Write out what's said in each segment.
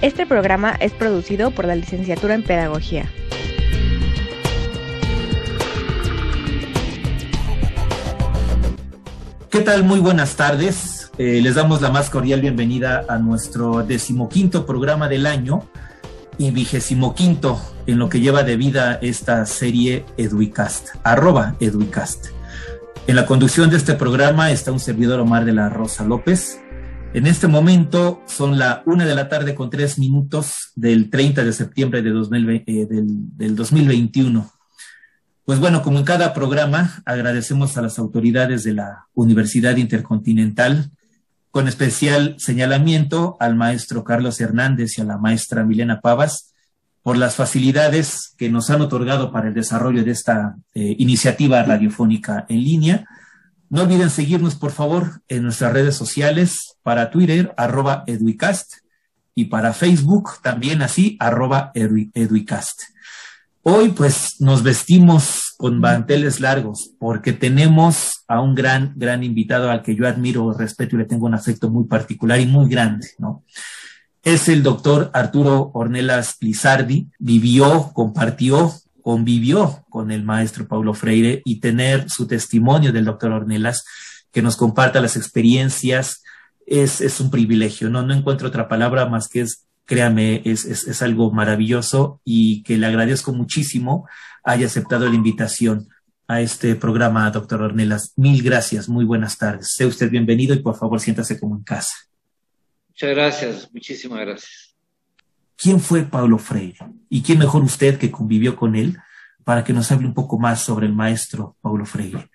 Este programa es producido por la Licenciatura en Pedagogía. ¿Qué tal? Muy buenas tardes. Eh, les damos la más cordial bienvenida a nuestro decimoquinto programa del año y vigésimo quinto en lo que lleva de vida esta serie Eduicast, arroba Eduicast. En la conducción de este programa está un servidor Omar de la Rosa López. En este momento son la una de la tarde con tres minutos del 30 de septiembre de 2020, eh, del, del 2021. Pues bueno, como en cada programa, agradecemos a las autoridades de la Universidad Intercontinental, con especial señalamiento al maestro Carlos Hernández y a la maestra Milena Pavas por las facilidades que nos han otorgado para el desarrollo de esta eh, iniciativa radiofónica en línea. No olviden seguirnos, por favor, en nuestras redes sociales, para Twitter, arroba Eduicast, y para Facebook, también así, arroba Eduicast. Hoy, pues, nos vestimos con manteles largos, porque tenemos a un gran, gran invitado al que yo admiro, respeto y le tengo un afecto muy particular y muy grande, ¿no? Es el doctor Arturo Ornelas Lizardi, vivió, compartió, convivió con el maestro Paulo Freire y tener su testimonio del doctor Ornelas que nos comparta las experiencias es, es un privilegio, ¿no? No encuentro otra palabra más que es, créame, es, es, es algo maravilloso y que le agradezco muchísimo haya aceptado la invitación a este programa, doctor Ornelas. Mil gracias, muy buenas tardes. Sea usted bienvenido y por favor siéntase como en casa. Muchas gracias, muchísimas gracias. ¿Quién fue Pablo Freire? ¿Y quién mejor usted que convivió con él para que nos hable un poco más sobre el maestro Pablo Freire?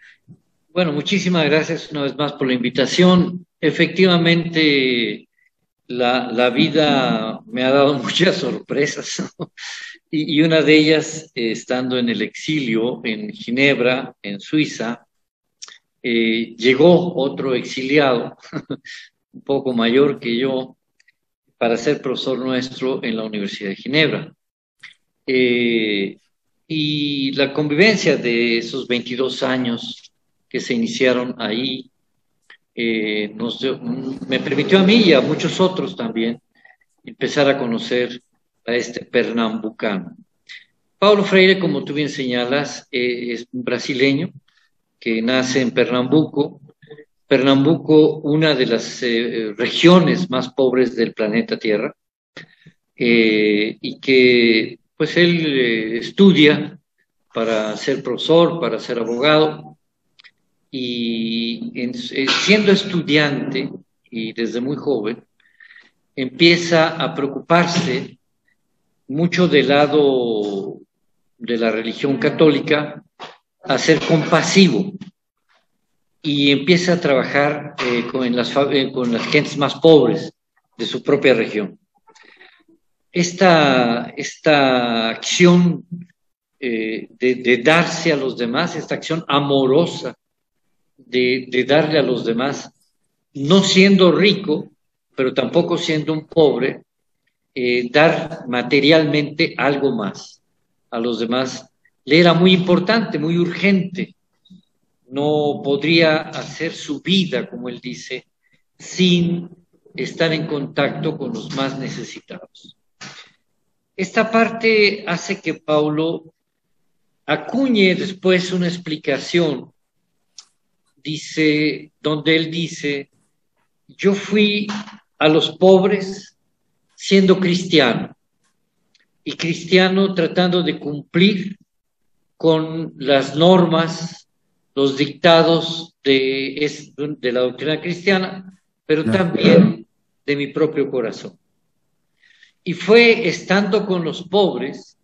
Bueno, muchísimas gracias una vez más por la invitación. Efectivamente, la, vida me ha dado muchas sorpresas y, una de ellas, estando en el exilio en Ginebra, en Suiza, eh, llegó otro exiliado un poco mayor que yo para ser profesor nuestro en la Universidad de Ginebra. Eh, y la convivencia de esos 22 años que se iniciaron ahí eh, me permitió a mí y a muchos otros también empezar a conocer a este pernambucano. Paulo Freire, como tú bien señalas, eh, es un brasileño que nace en Pernambuco, Pernambuco, una de las eh, regiones más pobres del planeta Tierra, eh, y que pues él eh, estudia para ser profesor, para ser abogado, y en, siendo estudiante y desde muy joven, empieza a preocuparse mucho del lado de la religión católica, a ser compasivo y empieza a trabajar eh, con, las, eh, con las gentes más pobres de su propia región. Esta, esta acción eh, de, darse a los demás, esta acción amorosa de, darle a los demás, no siendo rico, pero tampoco siendo un pobre, dar materialmente algo más a los demás, le era muy importante, muy urgente no podría hacer su vida, como él dice, sin estar en contacto con los más necesitados. Esta parte hace que Paulo acuñe después una explicación, dice, donde él dice, yo fui a los pobres siendo cristiano y cristiano tratando de cumplir con las normas los dictados de, de la doctrina cristiana, pero también de mi propio corazón. Y fue estando con los pobres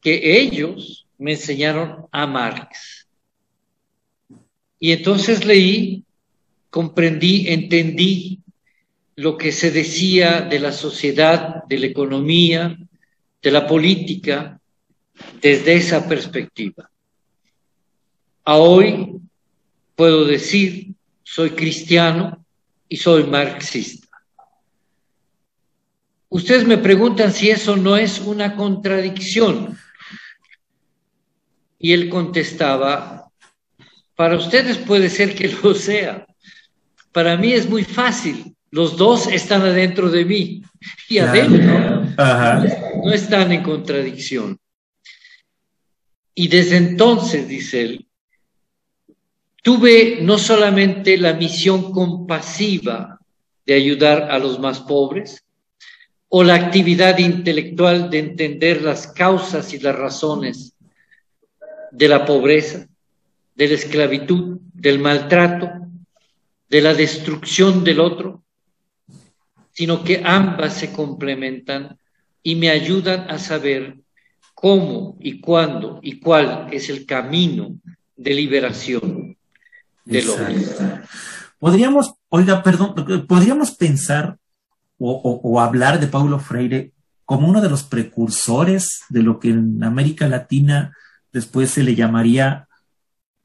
que ellos me enseñaron a Marx. Y entonces leí, comprendí, entendí lo que se decía de la sociedad, de la economía, de la política, desde esa perspectiva. A hoy puedo decir, soy cristiano y soy marxista. Ustedes me preguntan si eso no es una contradicción. Y él contestaba, para ustedes puede ser que lo sea. Para mí es muy fácil. Los dos están adentro de mí y adentro no están en contradicción. Y desde entonces, dice él, tuve no solamente la misión compasiva de ayudar a los más pobres, o la actividad intelectual de entender las causas y las razones de la pobreza, de la esclavitud, del maltrato, de la destrucción del otro, sino que ambas se complementan y me ayudan a saber cómo y cuándo y cuál es el camino de liberación del hombre. Podríamos, oiga, perdón, podríamos pensar o, hablar de Paulo Freire como uno de los precursores de lo que en América Latina después se le llamaría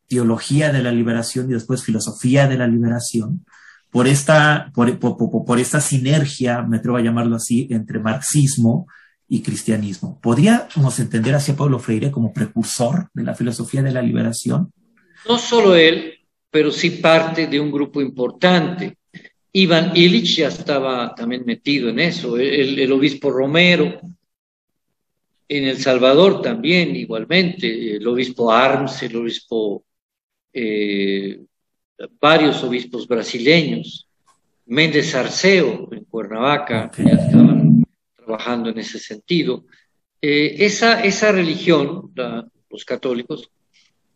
teología de la liberación y después filosofía de la liberación, por esta, por, por, esta sinergia, me atrevo a llamarlo así, entre marxismo y cristianismo. ¿Podríamos entender a Pablo Freire como precursor de la filosofía de la liberación? No solo él, pero sí parte de un grupo importante. Iván Illich ya estaba también metido en eso, el, obispo Romero, en El Salvador también igualmente, el obispo Arms, el obispo, eh, varios obispos brasileños, Méndez Arceo en Cuernavaca, ya estaban trabajando en ese sentido. Eh, esa, esa religión, los católicos,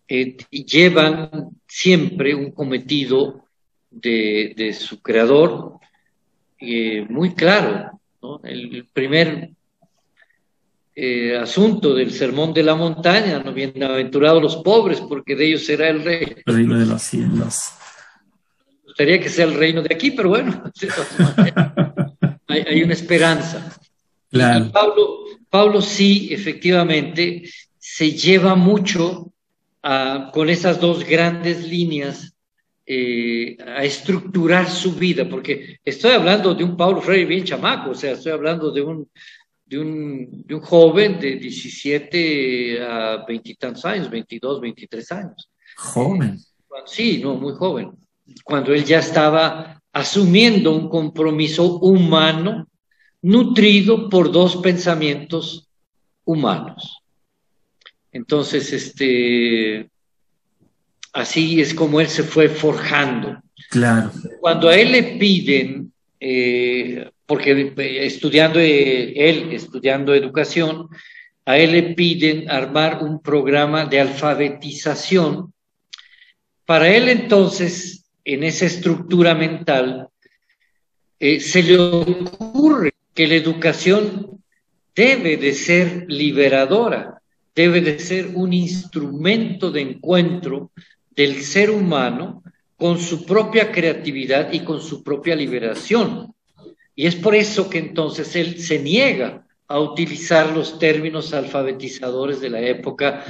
eh, llevan siempre un cometido de, su creador eh, muy claro. El, primer eh, asunto del sermón de la montaña, no bienaventurados los pobres, porque de ellos será el rey. El reino de los cielos. Me gustaría que sea el reino de aquí, pero bueno, hay, una esperanza. Pablo, Pablo sí, efectivamente, se lleva mucho con esas dos grandes líneas eh, a estructurar su vida, porque estoy hablando de un Paulo Freire bien chamaco, o sea, estoy hablando de un, de un, de un joven de 17 a 20 y tantos años, 22, 23 años. Joven. sí, no, muy joven. Cuando él ya estaba asumiendo un compromiso humano nutrido por dos pensamientos humanos. Entonces, este, Así es como él se fue forjando. Claro. Cuando a él le piden, eh, porque estudiando eh, él, estudiando educación, a él le piden armar un programa de alfabetización. Para él entonces, en esa estructura mental, eh, se le ocurre que la educación debe de ser liberadora, debe de ser un instrumento de encuentro del ser humano con su propia creatividad y con su propia liberación. Y es por eso que entonces él se niega a utilizar los términos alfabetizadores de la época.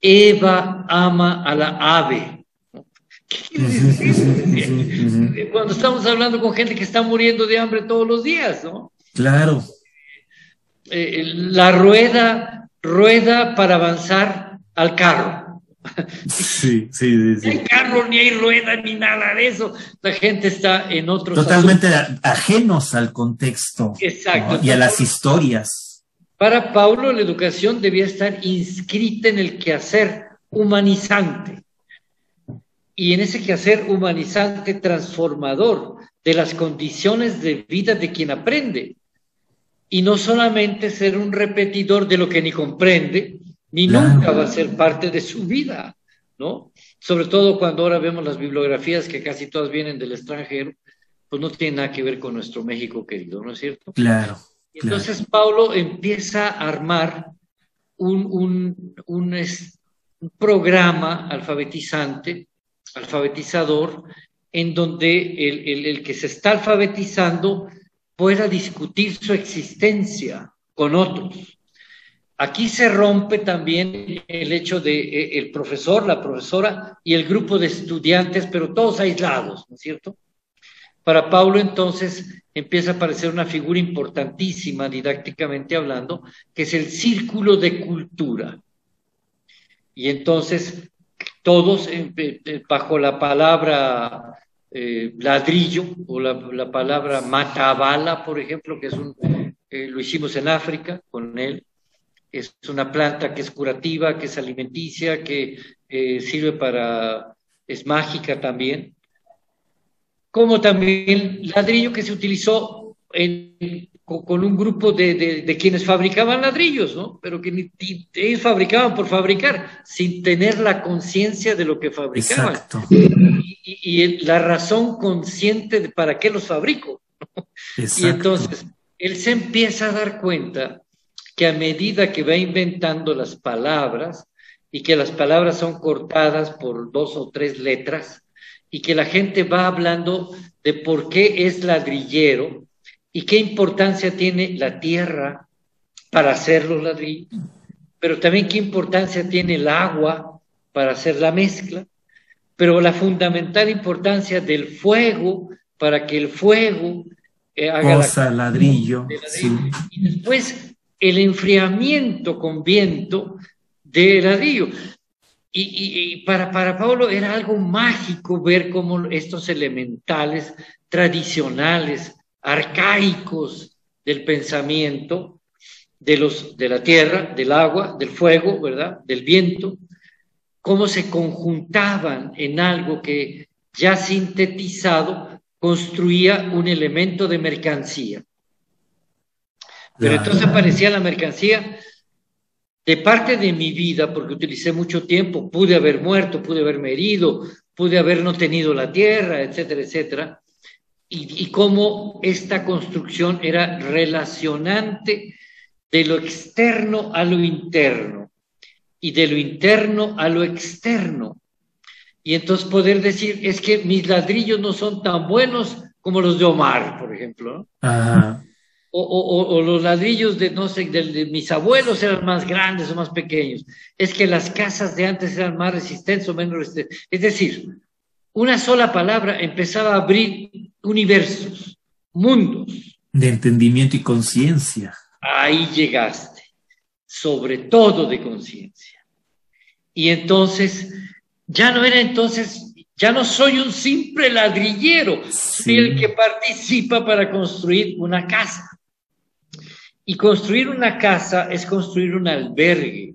Eva ama a la ave. Cuando estamos hablando con gente que está muriendo de hambre todos los días, ¿no? Claro. Eh, la rueda, rueda para avanzar al carro. Sí, sí, sí. Ni hay carro, ni hay rueda, ni nada de eso. La gente está en otros. Totalmente ajenos al contexto. Exacto. Y a las historias. Para Paulo, la educación debía estar inscrita en el quehacer humanizante. Y en ese quehacer humanizante transformador de las condiciones de vida de quien aprende. Y no solamente ser un repetidor de lo que ni comprende, ni nunca va a ser parte de su vida, ¿no? Sobre todo cuando ahora vemos las bibliografías que casi todas vienen del extranjero, pues no tiene nada que ver con nuestro México querido, ¿no es cierto? Claro. Entonces Pablo empieza a armar un, un, un, programa alfabetizante, alfabetizador, en donde el, que se está alfabetizando pueda discutir su existencia con otros. Aquí se rompe también el hecho de eh, el profesor, la profesora y el grupo de estudiantes, pero todos aislados, ¿no es cierto? Para Paulo entonces empieza a aparecer una figura importantísima didácticamente hablando, que es el círculo de cultura. Y entonces todos bajo la palabra eh, ladrillo o la, palabra matabala, por ejemplo, que es un, eh, lo hicimos en África con él, es una planta que es curativa, que es alimenticia, que eh, sirve para, es mágica también, como también ladrillo que se utilizó en, con un grupo de, quienes fabricaban ladrillos, ¿no? Pero que ellos fabricaban por fabricar, sin tener la conciencia de lo que fabricaban. Y, la razón consciente de para qué los fabrico. Y entonces, él se empieza a dar cuenta que a medida que va inventando las palabras, y que las palabras son cortadas por dos o tres letras, y que la gente va hablando de por qué es ladrillero, y qué importancia tiene la tierra para hacer los ladrillos, pero también qué importancia tiene el agua para hacer la mezcla, pero la fundamental importancia del fuego para que el fuego eh, haga la, ladrillo, y después el enfriamiento con viento de ladrillo. Y, y, para, para Pablo era algo mágico ver cómo estos elementales tradicionales arcaicos del pensamiento, de, los, de la tierra, del agua, del fuego, ¿verdad? Del viento, cómo se conjuntaban en algo que ya sintetizado construía un elemento de mercancía. Pero entonces aparecía la mercancía de parte de mi vida, porque utilicé mucho tiempo, pude haber muerto, pude haberme herido, pude haber no tenido la tierra, etcétera, etcétera y, cómo esta construcción era relacionante de lo externo a lo interno y de lo interno a lo externo. Y entonces poder decir, es que mis ladrillos no son tan buenos como los de Omar, por ejemplo. O, los ladrillos de, no sé, de, mis abuelos eran más grandes o más pequeños. Es que las casas de antes eran más resistentes o menos resistentes. Es decir, una sola palabra empezaba a abrir universos, mundos. De entendimiento y conciencia. Ahí llegaste, sobre todo de conciencia. Y entonces, ya no era entonces, ya no soy un simple ladrillero, soy el que participa para construir una casa. Y construir una casa es construir un albergue,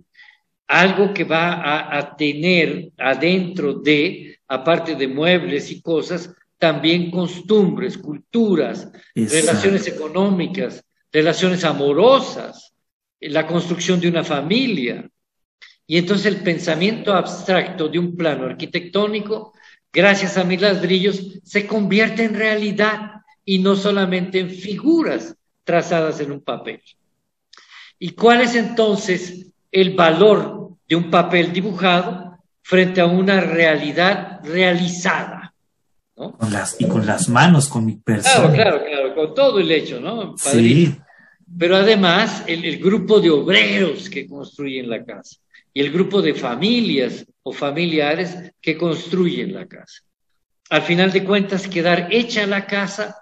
algo que va a, a tener adentro de aparte de muebles y cosas, también costumbres, culturas, relaciones económicas, relaciones amorosas, la construcción de una familia. Y entonces el pensamiento abstracto de un plano arquitectónico, gracias a mis ladrillos, se convierte en realidad y no solamente en figuras trazadas en un papel. ¿Y cuál es entonces el valor de un papel dibujado? frente a una realidad realizada. ¿No? Con las, y con las manos, con mi persona. Claro, claro, claro, con todo el hecho, ¿no? Sí. Pero además el, el, grupo de obreros que construyen la casa y el grupo de familias o familiares que construyen la casa. Al final de cuentas, quedar hecha la casa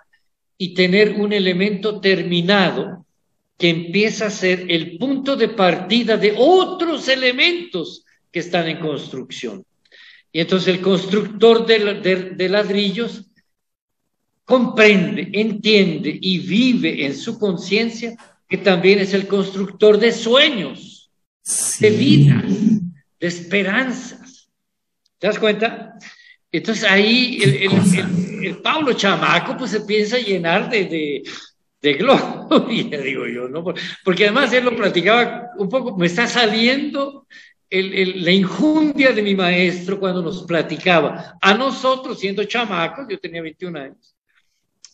y tener un elemento terminado que empieza a ser el punto de partida de otros elementos que están en construcción. Y entonces el constructor de, ladrillos comprende, entiende y vive en su conciencia que también es el constructor de sueños, de vidas, de esperanzas. ¿Te das cuenta? Entonces ahí el, Pablo Chamaco pues se piensa llenar de, de, de gloria, digo yo, ¿no? Porque además él lo platicaba un poco, me está saliendo la injundia de mi maestro cuando nos platicaba. A nosotros, siendo chamacos, yo tenía 21 años,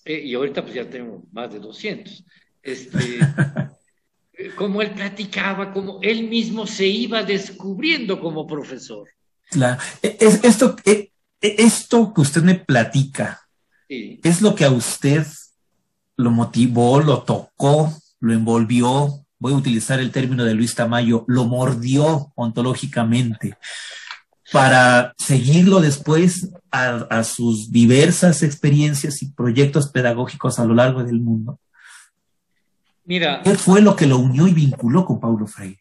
eh, y ahorita pues ya tengo más de 200. Este, como él platicaba, como él mismo se iba descubriendo como profesor. Claro. E, esto, e, e, esto que usted me platica, ¿es lo que a usted lo motivó, lo tocó, lo envolvió? Voy a utilizar el término de Luis Tamayo, lo mordió ontológicamente para seguirlo después a, sus diversas experiencias y proyectos pedagógicos a lo largo del mundo. Mira. ¿Qué fue lo que lo unió y vinculó con Paulo Freire?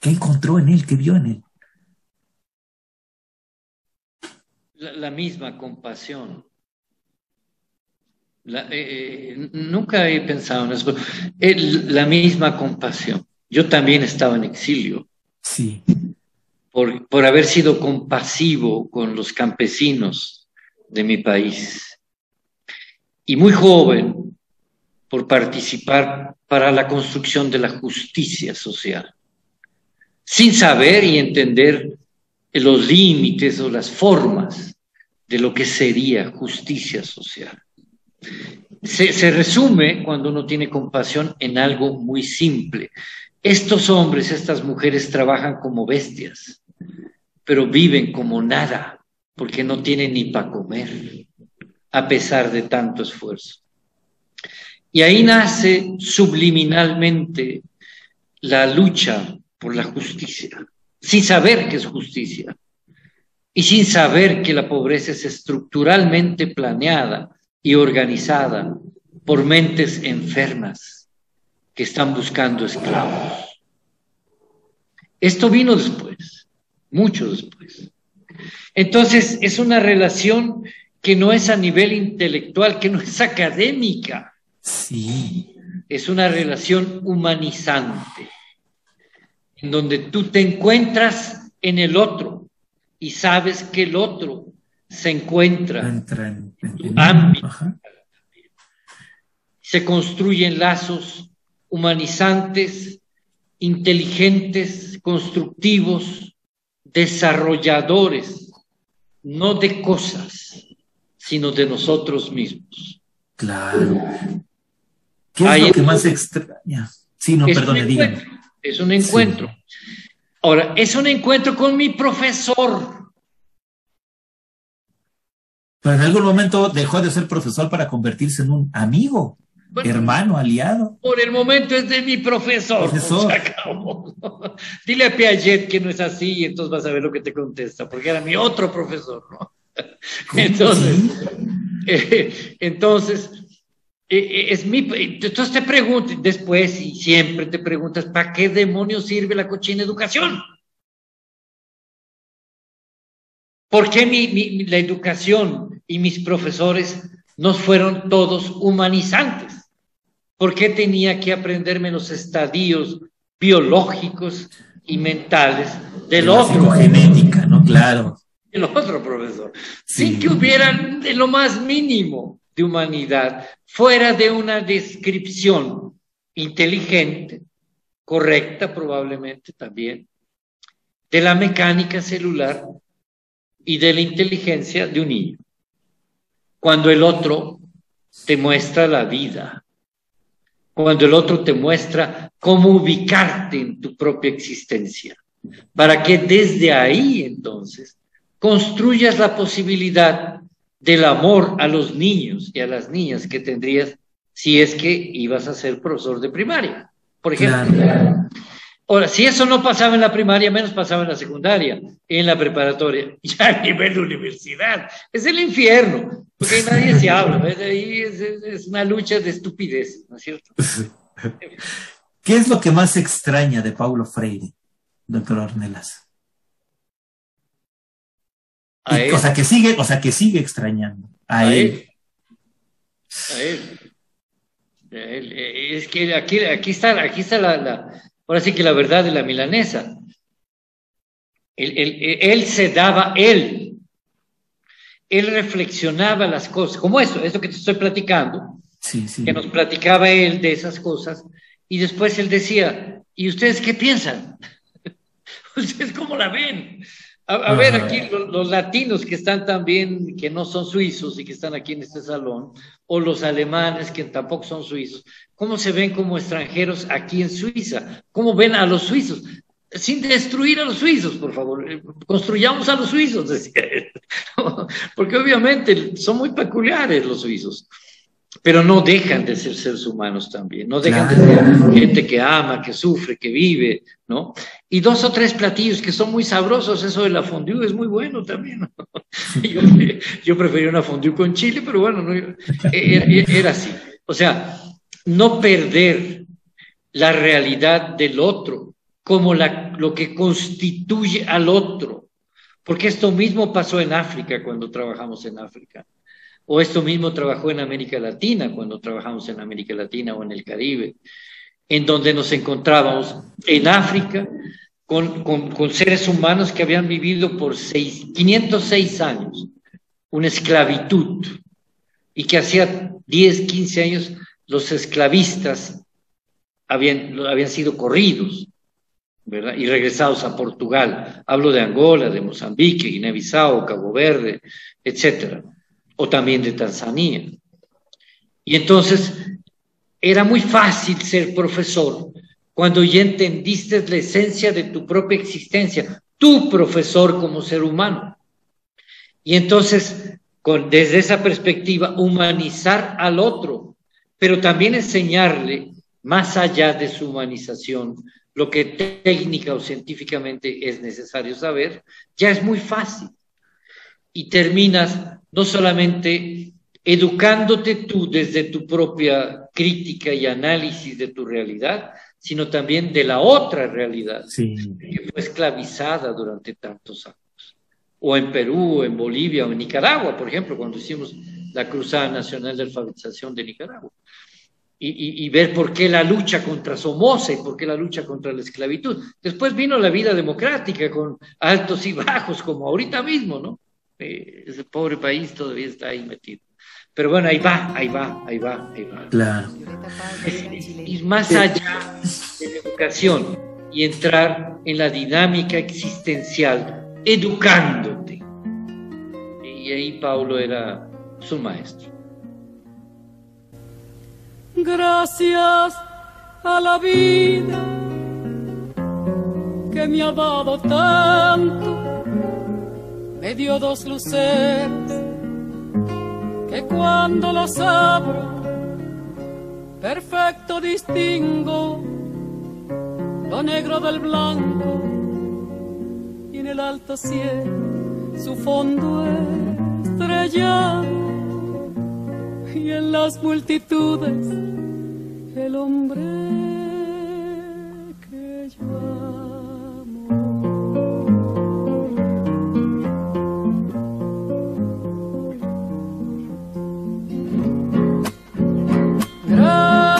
¿Qué encontró en él? ¿Qué vio en él? La, misma compasión. Eh, eh, nunca he pensado en eso. la misma compasión. Yo también estaba en exilio. Sí por, haber sido compasivo con los campesinos de mi país. Y muy joven por participar para la construcción de la justicia social, sin saber y entender los límites o las formas de lo que sería justicia social. Se, resume, cuando uno tiene compasión, en algo muy simple. Estos hombres, estas mujeres trabajan como bestias, pero viven como nada, porque no tienen ni para comer, a pesar de tanto esfuerzo. Y ahí nace subliminalmente la lucha por la justicia, sin saber qué es justicia y sin saber que la pobreza es estructuralmente planeada y organizada por mentes enfermas que están buscando esclavos. Esto vino después mucho después. Entonces, es una relación que no es a nivel intelectual, que no es académica. Sí. Es una relación humanizante, en donde tú te encuentras en el otro y sabes que el otro se encuentra en, tu ámbito. Se construyen lazos humanizantes, inteligentes, constructivos, desarrolladores, no de cosas, sino de nosotros mismos. Claro. ¿Qué es lo que más extraña? Sí, no, perdone, dígame. Es un encuentro. Ahora, es un encuentro con mi profesor. Pero en algún momento dejó de ser profesor para convertirse en un amigo hermano, aliado. Por el momento es de mi profesor. Dile a Piaget que no es así y entonces vas a ver lo que te contesta, porque era mi otro profesor, ¿no? Entonces, eh, entonces, eh, eh, es mi, entonces te pregunto, después y siempre te preguntas, ¿para qué demonios sirve la cochina educación? ¿Por qué mi, la educación y mis profesores no fueron todos humanizantes? ¿Por qué tenía que aprenderme los estadios biológicos y mentales del otro? genética, ¿no? Claro. El otro profesor. Sin que hubiera de lo más mínimo de humanidad, fuera de una descripción inteligente, correcta probablemente también, de la mecánica celular y de la inteligencia de un niño. Cuando el otro te muestra la vida, cuando el otro te muestra cómo ubicarte en tu propia existencia, para que desde ahí entonces construyas la posibilidad del amor a los niños y a las niñas que tendrías si es que ibas a ser profesor de primaria, por ejemplo. Ahora, si eso no pasaba en la primaria, menos pasaba en la secundaria, en la preparatoria, ya a nivel de universidad. Es el infierno, porque nadie se habla, Ahí es, una lucha de estupidez, ¿no es cierto? ¿Qué es lo que más extraña de Paulo Freire, doctor Ornelas? o sea, que sigue, o sea, que sigue extrañando a, él. A él. Es que aquí, aquí está, aquí está la Ahora sí que la verdad de la milanesa. Él, se daba, él, él reflexionaba las cosas, como eso, eso que te estoy platicando, que nos platicaba él de esas cosas, y después él decía, ¿y ustedes qué piensan? ¿Ustedes cómo la ven? A, ver, aquí los, latinos que están también, que no son suizos y que están aquí en este salón, o los alemanes que tampoco son suizos, ¿cómo se ven como extranjeros aquí en Suiza? ¿Cómo ven a los suizos? Sin destruir a los suizos, por favor. Construyamos a los suizos, decía Porque obviamente son muy peculiares los suizos, pero no dejan de ser seres humanos también, no dejan de ser gente que ama, que sufre, que vive, ¿no? Y dos o tres platillos que son muy sabrosos, eso de la fondue es muy bueno también. Yo, yo prefería una fondue con chile, pero bueno, no, era así. O sea, no perder la realidad del otro como la, lo que constituye al otro. Porque esto mismo pasó en África cuando trabajamos en África. O esto mismo trabajó en América Latina cuando trabajamos en América Latina o en el Caribe, en donde nos encontrábamos en África con, con, seres humanos que habían vivido por seis, 506 años una esclavitud y que hacía 10, 15 años los esclavistas habían, habían sido corridos, ¿verdad? Y regresados a Portugal. Hablo de Angola, de Mozambique, Guinea-Bissau, Cabo Verde, etcétera. O también de Tanzania. Y entonces era muy fácil ser profesor cuando ya entendiste la esencia de tu propia existencia, tu profesor como ser humano. Y entonces, con, desde esa perspectiva, humanizar al otro, pero también enseñarle, más allá de su humanización, lo que técnica o científicamente es necesario saber, ya es muy fácil. Y terminas no solamente educándote tú desde tu propia crítica y análisis de tu realidad, sino también de la otra realidad, que fue esclavizada durante tantos años. O en Perú, o en Bolivia, o en Nicaragua, por ejemplo, cuando hicimos la Cruzada Nacional de Alfabetización de Nicaragua y, ver por qué la lucha contra Somoza y por qué la lucha contra la esclavitud. Después vino la vida democrática con altos y bajos, como ahorita mismo, ¿no? Eh, ese pobre país todavía está ahí metido. Pero bueno, ahí va, ahí va, ahí va, ahí va. Claro. ir más allá de la educación y entrar en la dinámica existencial, educándote. Y ahí Paulo era su maestro. Gracias a la vida que me ha dado tanto, me dio dos luces que cuando las abro, perfecto distingo lo negro del blanco y en el alto cielo su fondo estrellado y en las multitudes el hombre que yo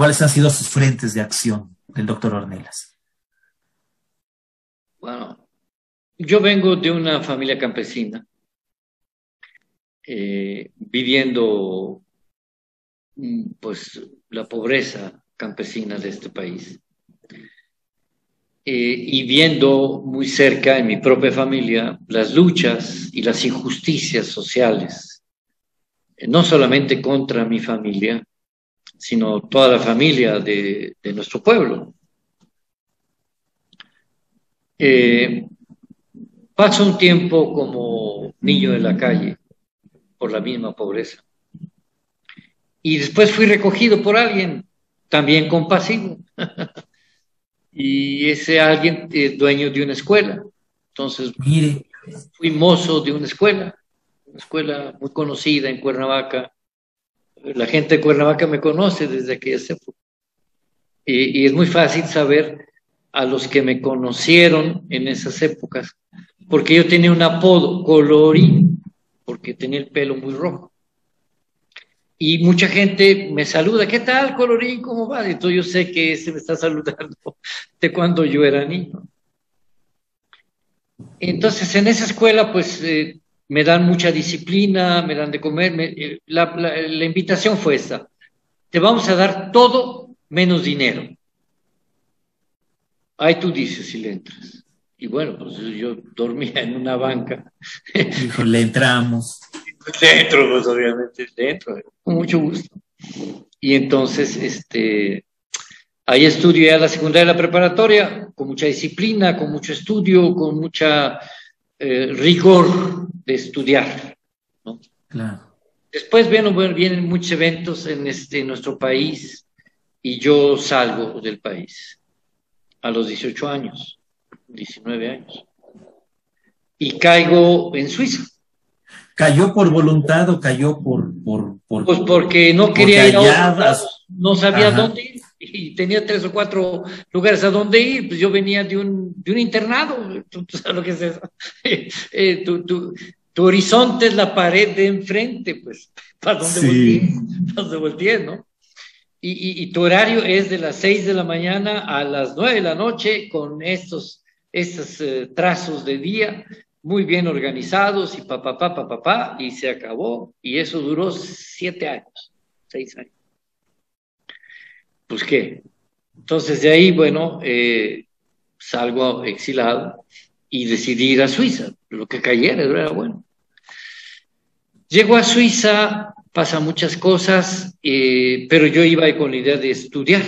¿Cuáles han sido sus frentes de acción del doctor Ornelas? Bueno, yo vengo de una familia campesina, eh, viviendo mm, pues la pobreza campesina de este país. Eh, y viendo muy cerca en mi propia familia las luchas y las injusticias sociales, eh, no solamente contra mi familia, sino toda la familia de, nuestro pueblo. Eh, paso un tiempo como niño en la calle por la misma pobreza. Y después fui recogido por alguien también compasivo. y ese alguien es dueño de una escuela. Entonces, fui mozo de una escuela, una escuela muy conocida en Cuernavaca, la gente de Cuernavaca me conoce desde aquella época. Y, es muy fácil saber a los que me conocieron en esas épocas, porque yo tenía un apodo, Colorín, porque tenía el pelo muy rojo. Y mucha gente me saluda, ¿qué tal, Colorín? ¿Cómo va? Entonces yo sé que ese me está saludando de cuando yo era niño. Entonces en esa escuela, pues eh, me dan mucha disciplina, me dan de comer. Eh, la, la, invitación fue esta. Te vamos a dar todo menos dinero. Ahí tú dices si le entras. Y bueno, pues yo dormía en una banca. Dijo, le entramos. Dentro, pues obviamente, dentro, con mucho gusto. Y entonces, este, ahí estudié a la secundaria y la preparatoria, con mucha disciplina, con mucho estudio, con mucha eh, rigor de estudiar. Después vienen, vienen muchos eventos en, este, nuestro país y yo salgo del país a los 18 años, 19 años, y caigo en Suiza. ¿Cayó por voluntad o cayó por...? por, pues porque no quería ir a no sabía dónde ir y tenía tres o cuatro lugares a donde ir, pues yo venía de un, de un internado, ¿tú, sabes lo que es eso? Eh, tu, tu, tu, horizonte es la pared de enfrente, pues, para donde sí. para donde voltees, ¿no? Y, y, y, tu horario es de las seis de la mañana a las nueve de la noche con estos, estos uh, trazos de día muy bien organizados y papá, papá, papá, pa, y se acabó. Y eso duró siete años, seis años pues qué. Entonces de ahí, bueno, eh, salgo exilado y decidí ir a Suiza, lo que cayera, era bueno. Llego a Suiza, pasa muchas cosas, eh, pero yo iba con la idea de estudiar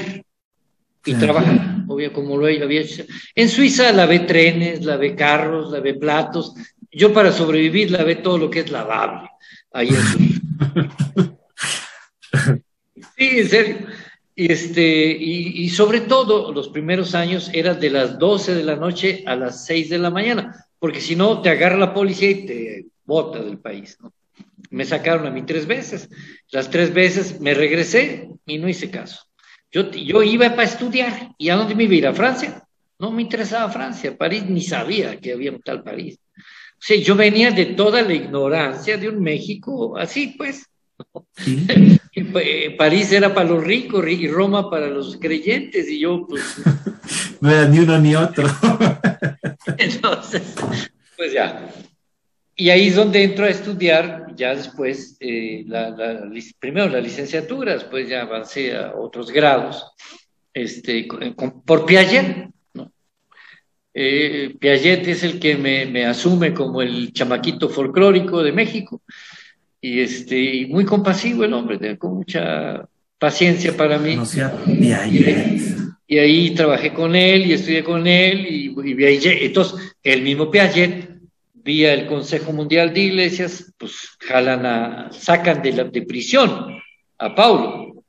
y trabajar, obvio, como lo había hecho. En Suiza la ve trenes, la ve carros, la ve platos. Yo para sobrevivir la ve todo lo que es lavable. Ahí en Suiza. Sí, en serio. Y, este, y, sobre todo, los primeros años era de las 12 de la noche a las 6 de la mañana, porque si no, te agarra la policía y te bota del país. me sacaron a mí tres veces. Las tres veces me regresé y no hice caso. Yo, yo iba para estudiar. ¿Y a dónde me iba a ir? ¿A Francia? No me interesaba Francia. París ni sabía que había un tal París. O sea, yo venía de toda la ignorancia de un México así, pues. Eh, París era para los ricos y Roma para los creyentes y yo pues... no era ni uno ni otro. Entonces, pues ya. Y ahí es donde entro a estudiar, ya después, eh, la, primero la licenciatura, después ya avancé a otros grados, este, por Piaget. ¿no? Eh, Piaget es el que me, me asume como el chamaquito folclórico de México y este muy compasivo el hombre, con mucha paciencia para mí. y, ahí trabajé con él y estudié con él y, y entonces el mismo Piaget vía el Consejo Mundial de Iglesias, pues jalan a, sacan de, la, de prisión a Paulo,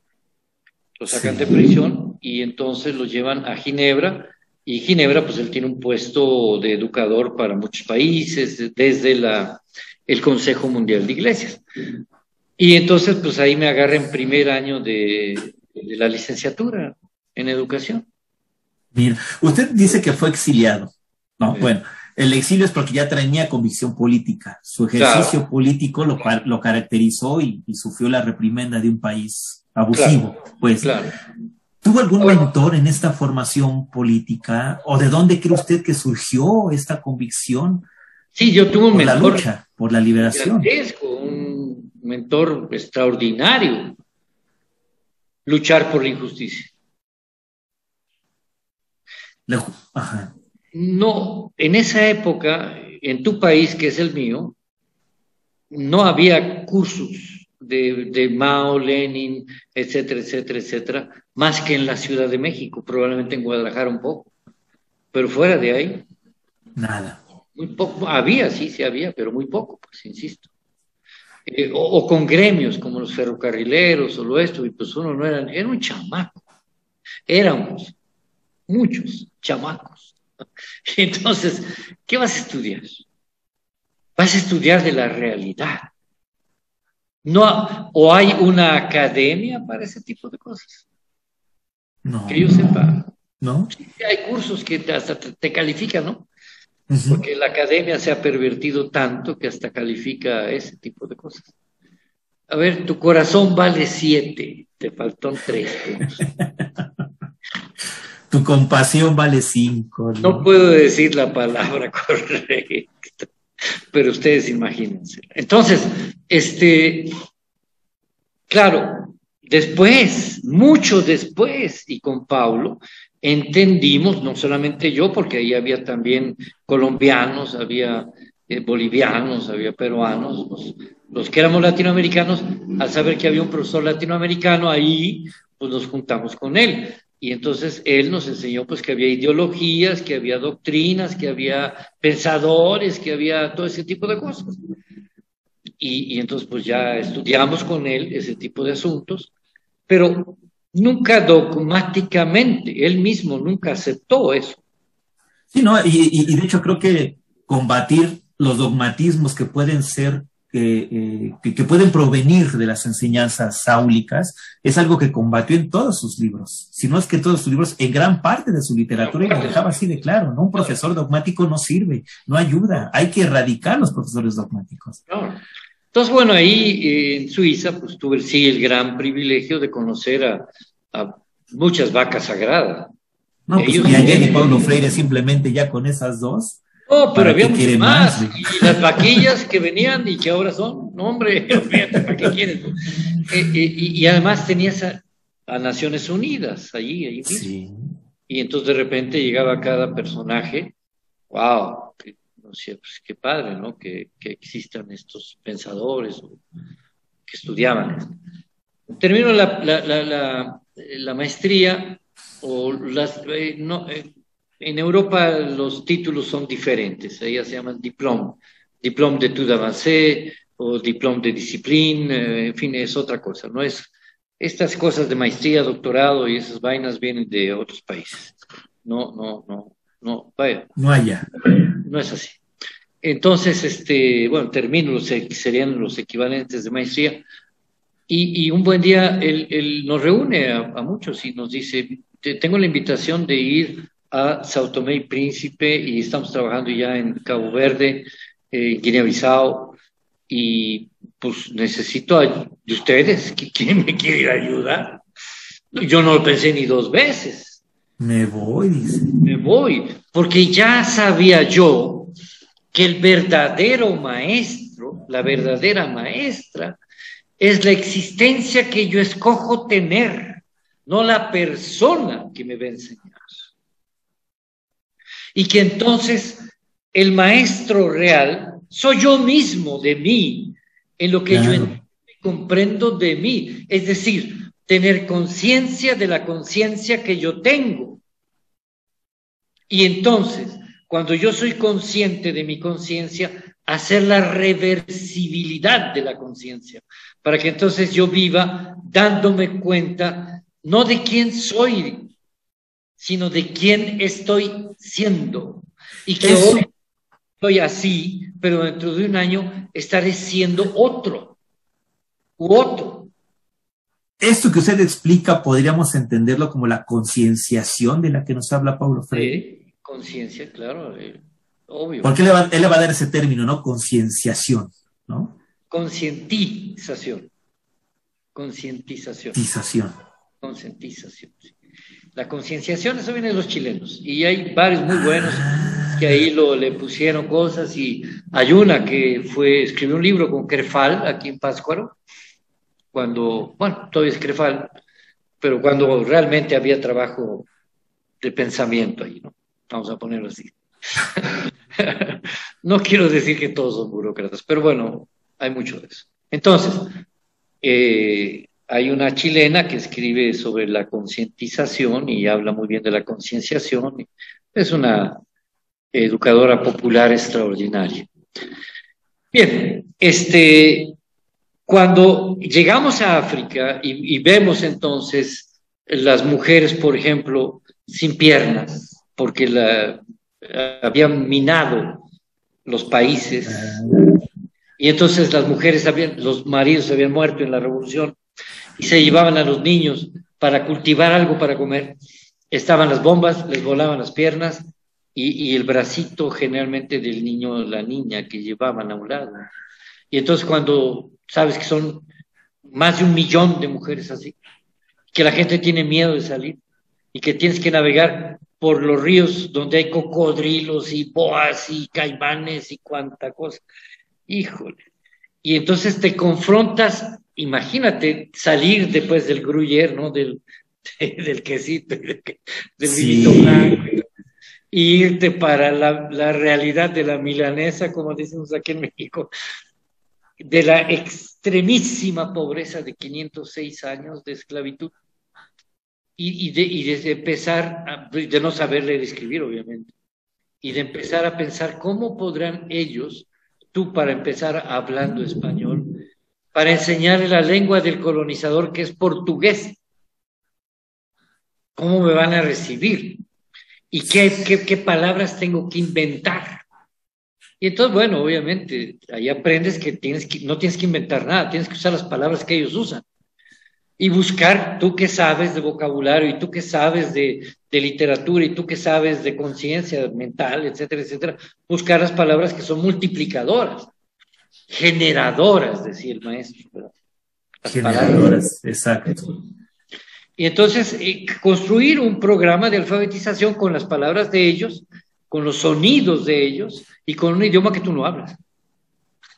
lo sacan de prisión y entonces lo llevan a Ginebra y Ginebra pues él tiene un puesto de educador para muchos países desde la el Consejo Mundial de Iglesias. Y entonces, pues ahí me agarré en primer año de, la licenciatura en educación. Mira, usted dice que fue exiliado. No, bueno, el exilio es porque ya tenía convicción política. Su ejercicio político lo, lo caracterizó y, sufrió la reprimenda de un país abusivo. pues, claro. ¿tuvo algún mentor en esta formación política? ¿O de dónde cree usted que surgió esta convicción? Sí, yo tuve un mentor. La lucha, por la liberación. Un mentor extraordinario. Luchar por la injusticia. No, en esa época, en tu país, que es el mío, no había cursos de, de, Mao, Lenin, etcétera, etcétera, etcétera, más que en la Ciudad de México, probablemente en Guadalajara un poco, pero fuera de ahí. Nada. Muy poco, había, sí, sí había, pero muy poco, pues insisto. Eh, o, con gremios como los ferrocarrileros o lo esto, y pues uno no era, era un chamaco. Éramos muchos chamacos. Entonces, ¿qué vas a estudiar? Vas a estudiar de la realidad. No, o hay una academia para ese tipo de cosas. No. Que yo sepa. No. hay cursos que hasta te califican, ¿no? Porque la academia se ha pervertido tanto que hasta califica ese tipo de cosas. A ver, tu corazón vale siete, te faltó tres tu compasión vale cinco. ¿no? puedo decir la palabra correcta, pero ustedes imagínense. Entonces, este, claro, después, mucho después, y con Paulo, entendimos, no solamente yo, porque ahí había también colombianos, había eh, bolivianos, había peruanos, los, que éramos latinoamericanos, al saber que había un profesor latinoamericano ahí, pues nos juntamos con él. Y entonces él nos enseñó pues que había ideologías, que había doctrinas, que había pensadores, que había todo ese tipo de cosas. Y, y entonces pues ya estudiamos con él ese tipo de asuntos, pero nunca dogmáticamente, él mismo nunca aceptó eso. Sí, no, y, de hecho creo que combatir los dogmatismos que pueden ser, eh, que, pueden provenir de las enseñanzas sáulicas, es algo que combatió en todos sus libros. Si no es que en todos sus libros, en gran parte de su literatura, y lo dejaba así de claro, ¿no? Un profesor dogmático no sirve, no ayuda, hay que erradicar los profesores dogmáticos. Entonces, bueno, ahí eh, en Suiza, pues tuve sí el gran privilegio de conocer a, muchas vacas sagradas. No, pues y ayer y Pablo Freire simplemente ya con esas dos. No, pero había muchas más. Y las vaquillas que venían y que ahora son, no, hombre, ¿para qué quieres? Eh, eh, y, además tenías a, Naciones Unidas allí, allí mismo. Sí. Y entonces de repente llegaba cada personaje, wow, pues qué padre, ¿no? Que, existan estos pensadores que estudiaban. Termino la, maestría, o las, eh, eh, en Europa los títulos son diferentes, ellas se llaman diploma, diploma de études avancées o diploma de disciplina, eh, en fin, es otra cosa, no es estas cosas de maestría, doctorado y esas vainas vienen de otros países. No, no, no, no, vaya. No haya. No es así. Entonces, este, bueno, termino, los, serían los equivalentes de maestría. Y, un buen día él, nos reúne a, muchos y nos dice, tengo la invitación de ir a Sao Tomé y Príncipe y estamos trabajando ya en Cabo Verde, eh, Guinea-Bissau, y pues necesito de ustedes, ¿quién me quiere ayudar? Yo no lo pensé ni dos veces. Me voy, Me voy, porque ya sabía yo que el verdadero maestro, la verdadera maestra, es la existencia que yo escojo tener, no la persona que me va a enseñar. Y que entonces el maestro real soy yo mismo de mí, en lo que yo comprendo de mí. Es decir, tener conciencia de la conciencia que yo tengo. Y entonces, cuando yo soy consciente de mi conciencia, hacer la reversibilidad de la conciencia, para que entonces yo viva dándome cuenta no de quién soy, sino de quién estoy siendo. Y que hoy estoy así, pero dentro de un año estaré siendo otro u otro. Esto que usted explica podríamos entenderlo como la concienciación de la que nos habla Pablo Freire. Sí, conciencia, claro, eh, obvio. Porque él le, va, él le va a dar ese término, ¿no? Concienciación, ¿no? Concientización. Concientización. Concientización. Concientización. La concienciación, eso viene de los chilenos. Y hay varios muy buenos que ahí lo, le pusieron cosas. Y hay una que fue, escribió un libro con Crefal aquí en Páscuaro, cuando, bueno, todavía es Crefal, pero cuando realmente había trabajo de pensamiento ahí, ¿no? Vamos a ponerlo así. no quiero decir que todos son burócratas, pero bueno, hay mucho de eso. Entonces, eh, hay una chilena que escribe sobre la concientización y habla muy bien de la concienciación. Es una educadora popular extraordinaria. Bien, este, cuando llegamos a África y, vemos entonces las mujeres, por ejemplo, sin piernas, porque la, habían minado los países, y entonces las mujeres habían, los maridos habían muerto en la revolución, y se llevaban a los niños para cultivar algo para comer. Estaban las bombas, les volaban las piernas y, el bracito generalmente del niño o la niña que llevaban a un lado. Y entonces cuando sabes que son más de un millón de mujeres así, que la gente tiene miedo de salir y que tienes que navegar por los ríos donde hay cocodrilos y boas y caimanes y cuanta cosa. Híjole. Y entonces te confrontas imagínate salir después del gruyere, ¿no? Del, del quesito, del, vinito blanco, y irte para la, la, realidad de la milanesa, como decimos aquí en México, de la extremísima pobreza de 506 años de esclavitud. Y, y, de, y de empezar, de no saber leer y escribir, obviamente, y de empezar a pensar cómo podrán ellos, tú para empezar hablando español, para enseñarle la lengua del colonizador que es portugués. ¿Cómo me van a recibir? ¿Y qué, qué, palabras tengo que inventar? Y entonces, bueno, obviamente, ahí aprendes que, tienes que no tienes que inventar nada, tienes que usar las palabras que ellos usan. Y buscar, tú que sabes de vocabulario, y tú que sabes de, de literatura, y tú que sabes de conciencia mental, etcétera, etcétera, buscar las palabras que son multiplicadoras generadoras, decía el maestro. Generadoras, exacto. Y entonces, eh, construir un programa de alfabetización con las palabras de ellos, con los sonidos de ellos y con un idioma que tú no hablas.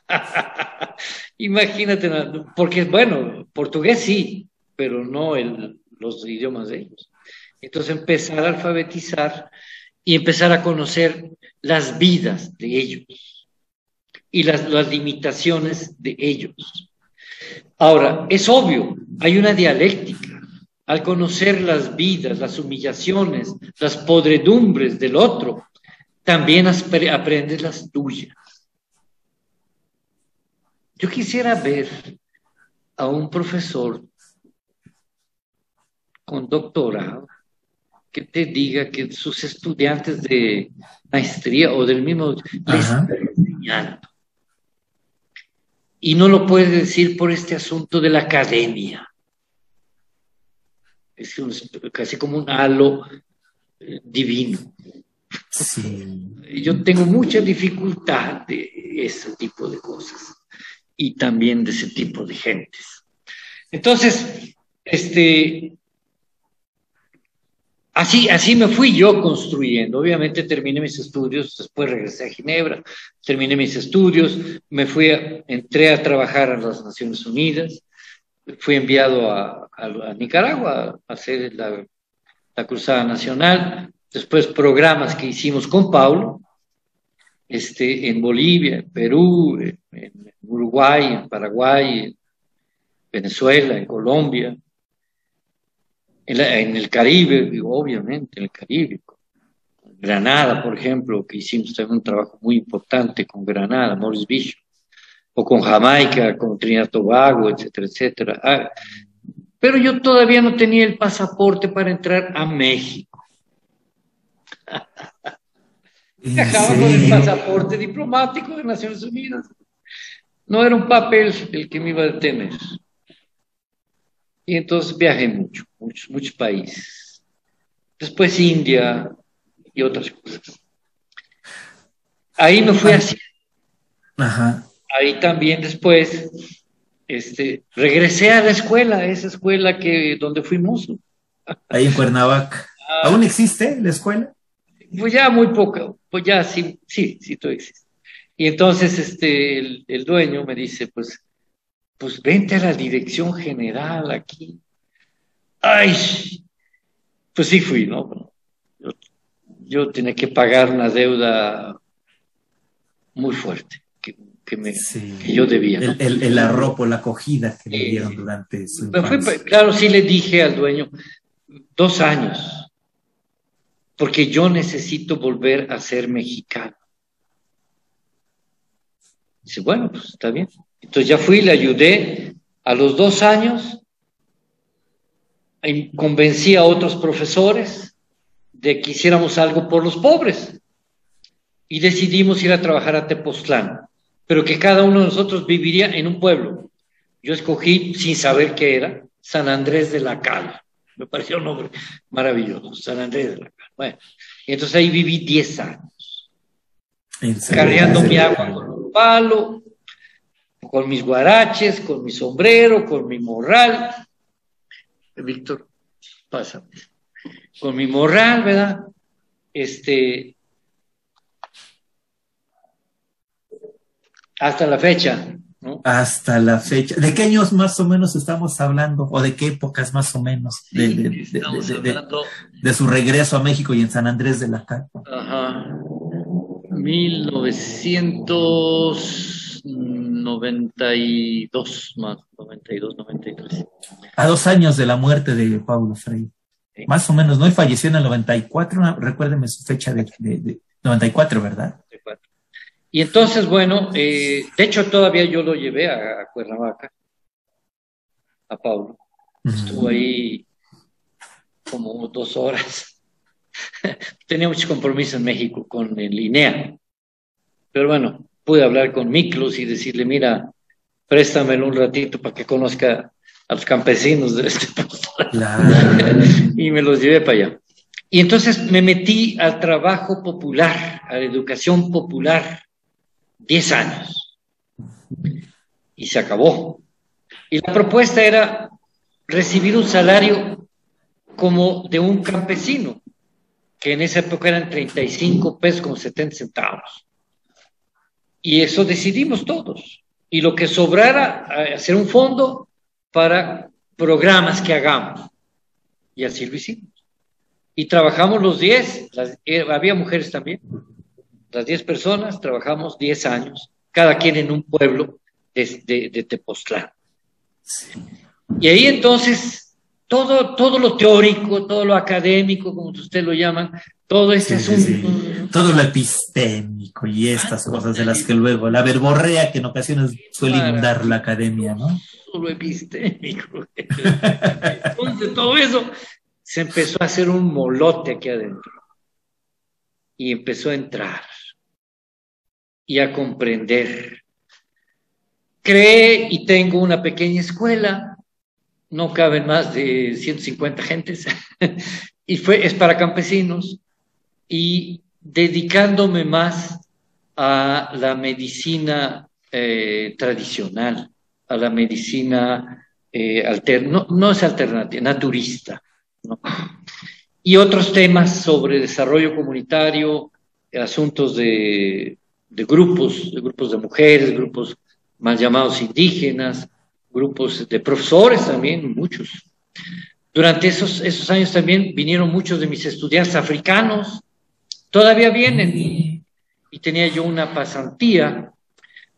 Imagínate, porque bueno, portugués sí, pero no los idiomas de ellos. Entonces empezar a alfabetizar y empezar a conocer las vidas de ellos y las, limitaciones de ellos. Ahora, es obvio, hay una dialéctica. Al conocer las vidas, las humillaciones, las podredumbres del otro, también aprendes las tuyas. Yo quisiera ver a un profesor con doctorado que te diga que sus estudiantes de maestría o del mismo soñando. Y no lo puede decir por este asunto de la academia. Es casi como un halo eh, divino. Yo tengo mucha dificultad de ese tipo de cosas y también de ese tipo de gentes. Entonces, este, así, así me fui yo construyendo. Obviamente terminé mis estudios, después regresé a Ginebra, terminé mis estudios, me fui, entré a trabajar en las Naciones Unidas, fui enviado a, Nicaragua a hacer la, la Cruzada Nacional, después programas que hicimos con Paulo, este, en Bolivia, en Perú, en, Uruguay, en Paraguay, en Venezuela, en Colombia, en, el Caribe, obviamente, en el Caribe. Granada, por ejemplo, que hicimos también un trabajo muy importante con Granada, Maurice Bishop, o con Jamaica, con Trinidad Tobago, etcétera, etcétera. Ah, pero yo todavía no tenía el pasaporte para entrar a México. Viajaba con el pasaporte diplomático de Naciones Unidas. No era un papel el que me iba a detener. Y entonces viajé mucho, muchos, muchos países. Después India y otras cosas. Ahí me fui así. Ahí también después este, regresé a la escuela, esa escuela que, donde fuimos. Ahí en Cuernavaca. Ah. ¿Aún existe la escuela? Pues ya muy poco, pues ya sí, sí, sí, todo existe. Y entonces este, el, dueño me dice, pues, pues vente a la dirección general aquí. Ay, pues sí fui, ¿no? Yo, tenía que pagar una deuda muy fuerte que, me, yo debía. El, el, arropo, la acogida que me dieron durante su claro, sí le dije al dueño, dos años porque yo necesito volver a ser mexicano. Dice, bueno, pues está bien. Entonces ya fui, le ayudé a los dos años, convencí a otros profesores de que hiciéramos algo por los pobres y decidimos ir a trabajar a Tepoztlán, pero que cada uno de nosotros viviría en un pueblo. Yo escogí, sin saber qué era, San Andrés de la Cal. Me pareció un nombre maravilloso, San Andrés de la Cal. Bueno, y entonces ahí viví 10 años. Carreando mi agua palo, con mis guaraches, con mi sombrero, con mi morral. Víctor, pásame. Con mi morral, ¿verdad? Este. Hasta la fecha. Hasta la fecha. ¿De qué años más o menos estamos hablando? ¿O de qué épocas más o menos? de, su regreso a México y en San Andrés de la Calle. Ajá. 1992 más, 92, 93. A dos años de la muerte de Paulo Freire. Más o menos, ¿no? Él falleció en el 94, recuérdeme su fecha de, de 94, ¿verdad? Y entonces, bueno, eh, de hecho todavía yo lo llevé a, Cuernavaca, a Pablo. Estuvo ahí como dos horas. Tenía mucho compromiso en México con el INEA. Pero bueno, pude hablar con Miklos y decirle, mira, préstamelo un ratito para que conozca a los campesinos de este y me los llevé para allá. Y entonces me metí al trabajo popular, a la educación popular. 10 años. Y se acabó. Y la propuesta era recibir un salario como de un campesino, que en esa época eran 35 pesos con 70 centavos. Y eso decidimos todos. Y lo que sobrara, hacer un fondo para programas que hagamos. Y así lo hicimos. Y trabajamos los 10, eh, había mujeres también, las 10 personas trabajamos 10 años, cada quien en un pueblo de, de, Tepoztlán. Y ahí entonces, todo, todo lo teórico, todo lo académico, como usted lo llaman, todo este asunto. Todo lo epistémico y estas cosas de las que luego, la verborrea que en ocasiones suele inundar la academia, ¿no? Todo lo epistémico. Entonces, todo eso se empezó a hacer un molote aquí adentro. Y empezó a entrar y a comprender. Creé y tengo una pequeña escuela, no caben más de 150 gentes, y fue, es para campesinos, y dedicándome más a la medicina eh, tradicional, a la medicina eh, no, es alternativa, naturista. Y otros temas sobre desarrollo comunitario, asuntos de, de grupos, de grupos de mujeres, grupos más llamados indígenas, grupos de profesores también, muchos. Durante esos, esos años también vinieron muchos de mis estudiantes africanos, todavía vienen, y tenía yo una pasantía,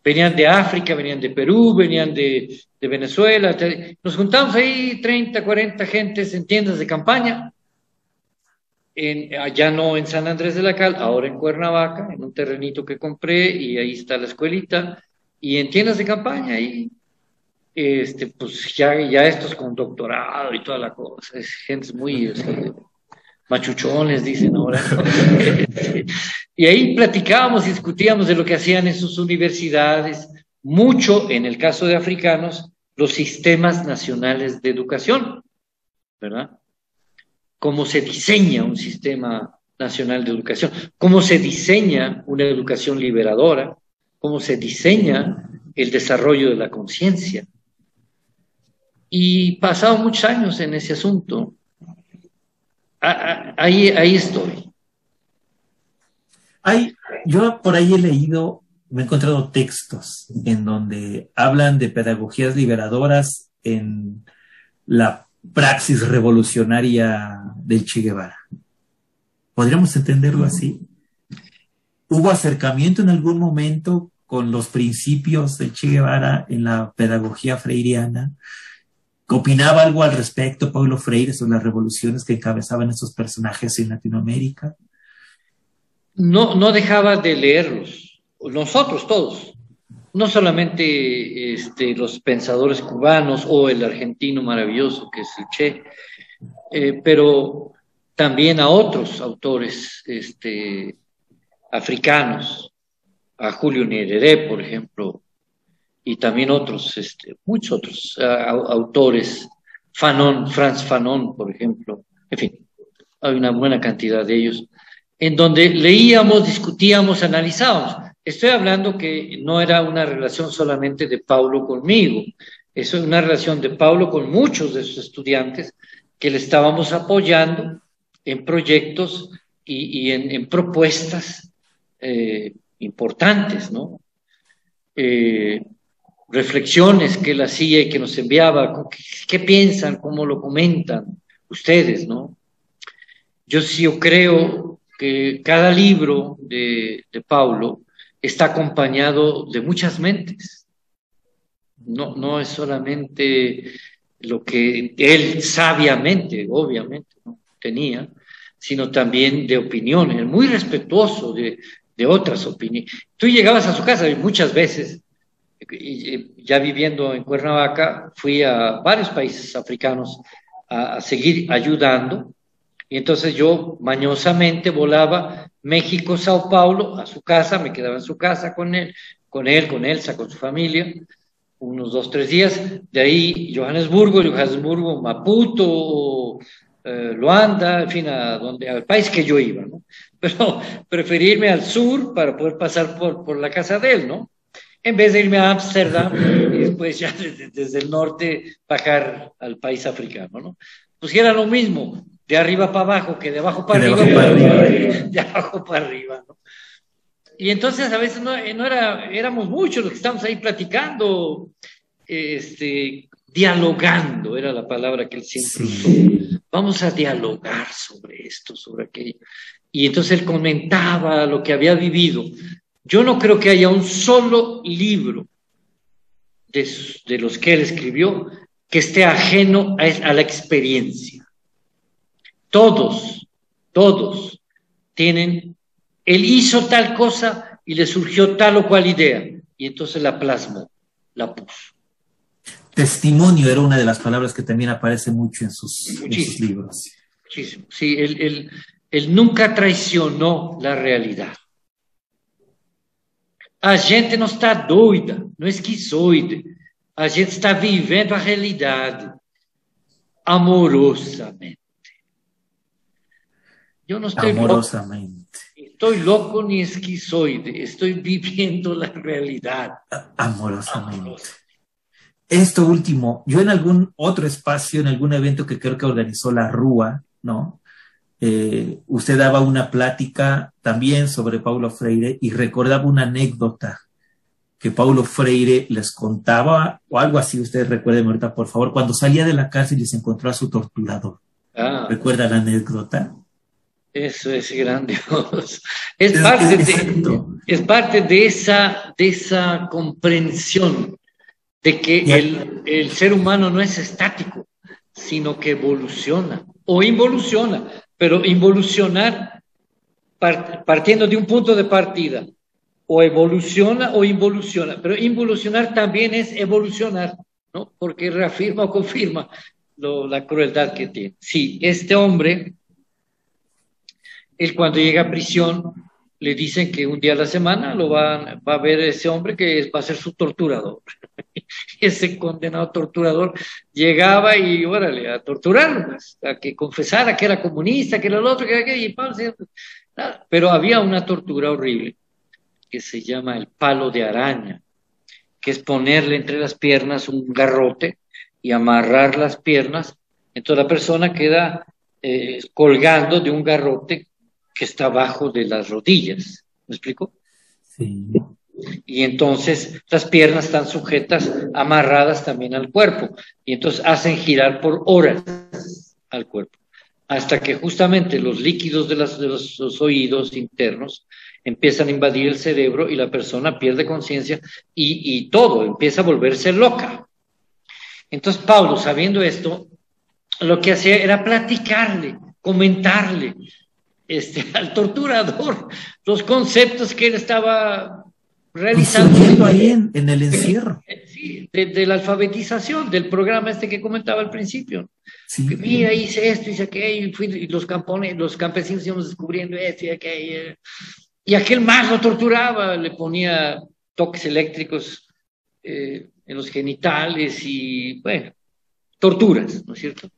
venían de África, venían de Perú, venían de, de Venezuela, nos juntamos ahí 30, 40 gentes en tiendas de campaña, en, allá no en San Andrés de la Cal, ahora en Cuernavaca, en un terrenito que compré y ahí está la escuelita, y en tiendas de campaña ahí, este, pues ya, estos con doctorado y toda la cosa, es gente muy este, machuchones, dicen ahora. y ahí platicábamos, discutíamos de lo que hacían en sus universidades, mucho en el caso de africanos, los sistemas nacionales de educación, ¿verdad? Cómo se diseña un sistema nacional de educación, cómo se diseña una educación liberadora, cómo se diseña el desarrollo de la conciencia. Y pasado muchos años en ese asunto, ahí, estoy. Hay, yo por ahí he leído, me he encontrado textos en donde hablan de pedagogías liberadoras en la praxis revolucionaria del Che Guevara. ¿Podríamos entenderlo así? ¿Hubo acercamiento en algún momento con los principios del Che Guevara en la pedagogía freiriana? ¿Opinaba algo al respecto Pablo Freire sobre las revoluciones que encabezaban estos personajes en Latinoamérica? No, no dejaba de leerlos, nosotros todos, no solamente este, los pensadores cubanos o el argentino maravilloso que es el Che, eh, pero también a otros autores este, africanos, a Julio Nyerere, por ejemplo, y también otros, este, muchos otros autores, Fanon, Franz Fanon, por ejemplo, en fin, hay una buena cantidad de ellos, en donde leíamos, discutíamos, analizábamos. Estoy hablando que no era una relación solamente de Paulo conmigo, es una relación de Paulo con muchos de sus estudiantes que le estábamos apoyando en proyectos y, en, propuestas eh, importantes, ¿no? Eh, reflexiones que él hacía y que nos enviaba, ¿qué, piensan, cómo lo comentan ustedes, no? Yo sí yo creo que cada libro de, de Paulo está acompañado de muchas mentes. No, no es solamente lo que él sabiamente, obviamente, tenía, sino también de opiniones, muy respetuoso de, de otras opiniones. Tú llegabas a su casa y muchas veces y ya viviendo en Cuernavaca, fui a varios países africanos a, seguir ayudando. Y entonces yo mañosamente volaba México, Sao Paulo, a su casa, me quedaba en su casa con él, con él, con Elsa, con su familia, unos dos, tres días. De ahí Johannesburgo, Johannesburgo, Maputo, eh, Luanda, en fin, a donde, al país que yo iba, ¿no? Pero preferí irme al sur para poder pasar por, por la casa de él, ¿no? En vez de irme a Ámsterdam y después ya desde, el norte bajar al país africano, ¿no? Pues era lo mismo, de arriba para abajo, que de abajo para arriba, de abajo para arriba, ¿no? Y entonces a veces no, no, era, éramos muchos los que estábamos ahí platicando, este, dialogando, era la palabra que él siempre usó. Vamos a dialogar sobre esto, sobre aquello. Y entonces él comentaba lo que había vivido. Yo no creo que haya un solo libro de, los que él escribió que esté ajeno a, la experiencia. Todos, todos tienen, él hizo tal cosa y le surgió tal o cual idea y entonces la plasmó, la puso. Testimonio era una de las palabras que también aparece mucho en sus, libros. Muchísimo, sí, él nunca traicionó la realidad A gente não está doida, não é esquizoide. A gente está vivendo a realidade amorosamente. Eu não estou Amorosamente. louco, estou louco nem esquizoide, estou vivendo a realidade. Amorosamente. Esto último, yo en algún otro espacio, en algún evento que creo que organizó la RUA, ¿no? Eh, usted daba una plática también sobre Paulo Freire y recordaba una anécdota que Paulo Freire les contaba, o algo así, ustedes recuerden ahorita, por favor, cuando salía de la cárcel y se encontró a su torturador. Ah, ¿Recuerda la anécdota? eso es grandioso. Es parte, de, Exacto. es parte de, esa, de esa comprensión de que el ser humano no es estático, sino que evoluciona o involuciona, pero involucionar par- partiendo de un punto de partida, o evoluciona o involuciona, pero involucionar también es evolucionar, ¿no? Porque reafirma o confirma la crueldad que tiene. Sí, este hombre, él cuando llega a prisión, le dicen que un día a la semana lo van, va a ver ese hombre que es- va a ser su torturador. ese condenado torturador llegaba y, órale, a torturarlo, pues, a que confesara que era comunista, que era el otro, que era aquello, y Pablo nada. Pero había una tortura horrible que se llama el palo de araña, que es ponerle entre las piernas un garrote y amarrar las piernas. Entonces la persona queda eh, colgando de un garrote que está abajo de las rodillas. ¿Me explico? Sí. Y entonces las piernas están sujetas, amarradas también al cuerpo. Y entonces hacen girar por horas al cuerpo. Hasta que justamente los líquidos de, las- de los, los oídos internos empiezan a invadir el cerebro y la persona pierde conciencia y, y todo, empieza a volverse loca. Entonces Pablo, sabiendo esto, lo que hacía era platicarle, comentarle este, al torturador los conceptos que él estaba realizando. Ahí en, en el encierro. Sí, de, de la alfabetización, del programa este que comentaba al principio. Sí. Que mira, hice esto, hice aquello, y, fui- y los, campones, los campesinos íbamos descubriendo esto y aquello. Y aquel más lo torturaba, le ponía toques eléctricos eh, en los genitales y, bueno, torturas, ¿no es cierto?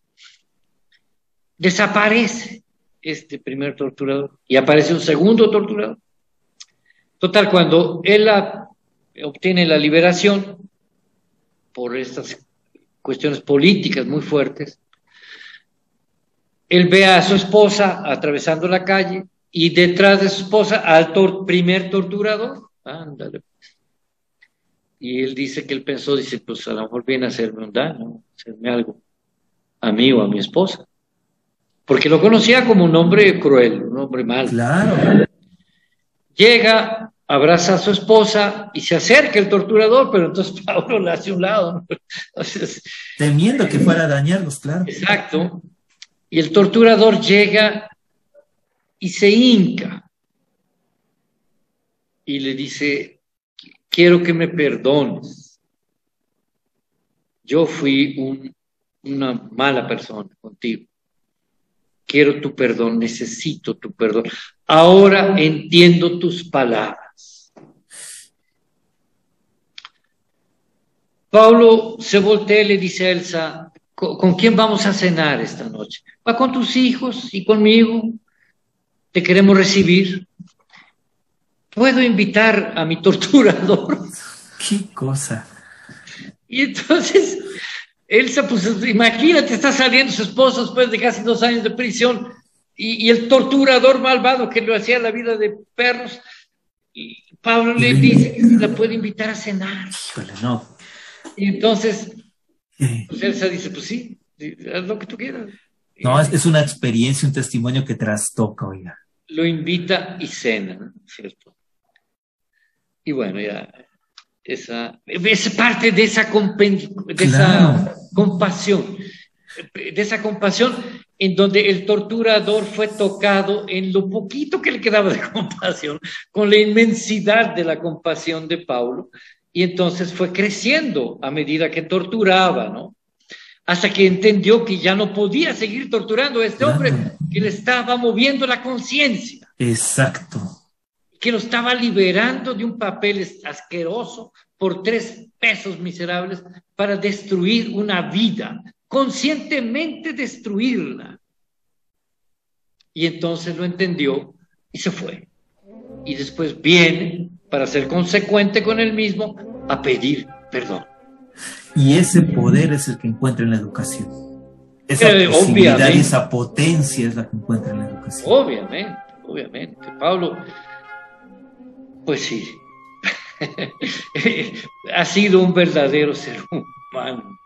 Desaparece este primer torturador y aparece un segundo torturador. Total, cuando él obtiene la liberación por estas cuestiones políticas muy fuertes, él ve a su esposa atravesando la calle y detrás de su esposa al primer torturador. Ándale. pues. Y él dice que él pensó, dice, pues a lo mejor viene a hacerme un daño, hacerme algo a mí o a mi esposa. Porque lo conocía como un hombre cruel, un hombre malo. Claro. Llega, abraza a su esposa y se acerca el torturador, pero entonces Pablo le hace un lado. ¿no? Entonces, Temiendo que fuera a dañarlos, claro. exacto. Y el torturador llega y se hinca y le dice, quiero que me perdones. Yo fui un- una mala persona contigo. Quiero tu perdón, necesito tu perdón. Ahora entiendo tus palabras. Pablo se voltea y le dice a Elsa, ¿con, con quién vamos a cenar esta noche? Va con tus hijos y conmigo. Te queremos recibir. ¿Puedo invitar a mi torturador? Qué cosa. Y entonces, Elsa, pues imagínate, está saliendo su esposo después de casi dos años de prisión y, y el torturador malvado que lo hacía la vida de perros. Y Pablo le dice que la puede invitar a cenar. Híjole, no. Y entonces, pues Elsa dice, pues sí, haz lo que tú quieras. No, es, es una experiencia, un testimonio que trastoca, oiga. Lo invita y cena, ¿no? ¿cierto? Y bueno, ya, esa, es parte de esa, compen- de esa compasión, de esa compasión en donde el torturador fue tocado en lo poquito que le quedaba de compasión, con la inmensidad de la compasión de Pablo, y entonces fue creciendo a medida que torturaba, ¿no? Hasta que entendió que ya no podía seguir torturando a este hombre que le estaba moviendo la conciencia. Exacto. Que lo estaba liberando de un papel asqueroso por tres pesos miserables para destruir una vida, conscientemente destruirla. Y entonces lo entendió y se fue. Y después viene, para ser consecuente con él mismo, a pedir perdón. Y ese poder es el que encuentra en la educación. Esa eh, posibilidad y esa potencia es la que encuentra en la educación. Obviamente, obviamente. Pablo, pues sí, ha sido un verdadero ser humano.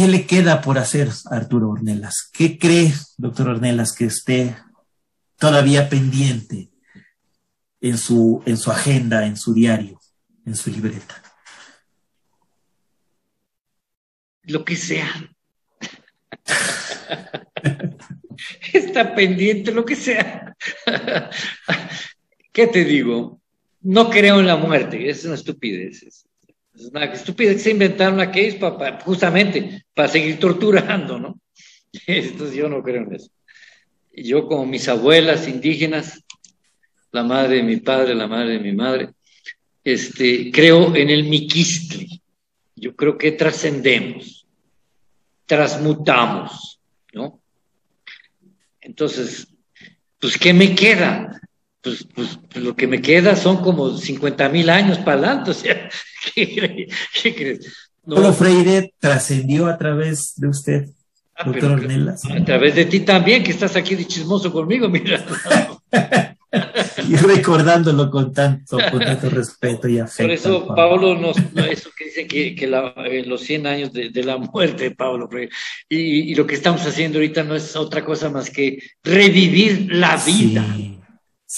¿Qué le queda por hacer Arturo Ornelas? ¿Qué cree, doctor Ornelas, que esté todavía pendiente en su, en su agenda, en su diario, en su libreta? Lo que sea. Está pendiente lo que sea. ¿Qué te digo? No creo en la muerte, es una estupidez. Es una estúpida que se inventaron una case para, justamente para seguir torturando, ¿no? Entonces yo no creo en eso. yo como mis abuelas indígenas, la madre de mi padre, la madre de mi madre, este, creo en el miquistli. Yo creo que trascendemos, transmutamos, ¿no? Entonces, pues, ¿qué me queda? Pues, pues, pues lo que me queda son como 50 mil años para adelante, o sea, ¿qué, crees? No. Freire trascendió a través de usted, ah, doctor Ornelas. A través de ti también, que estás aquí de chismoso conmigo, mira. y recordándolo con tanto, con tanto respeto y afecto. Por eso Pablo nos, eso que dice que, que eh, los 100 años de, la muerte de Pablo y, y, lo que estamos haciendo ahorita no es otra cosa más que revivir la vida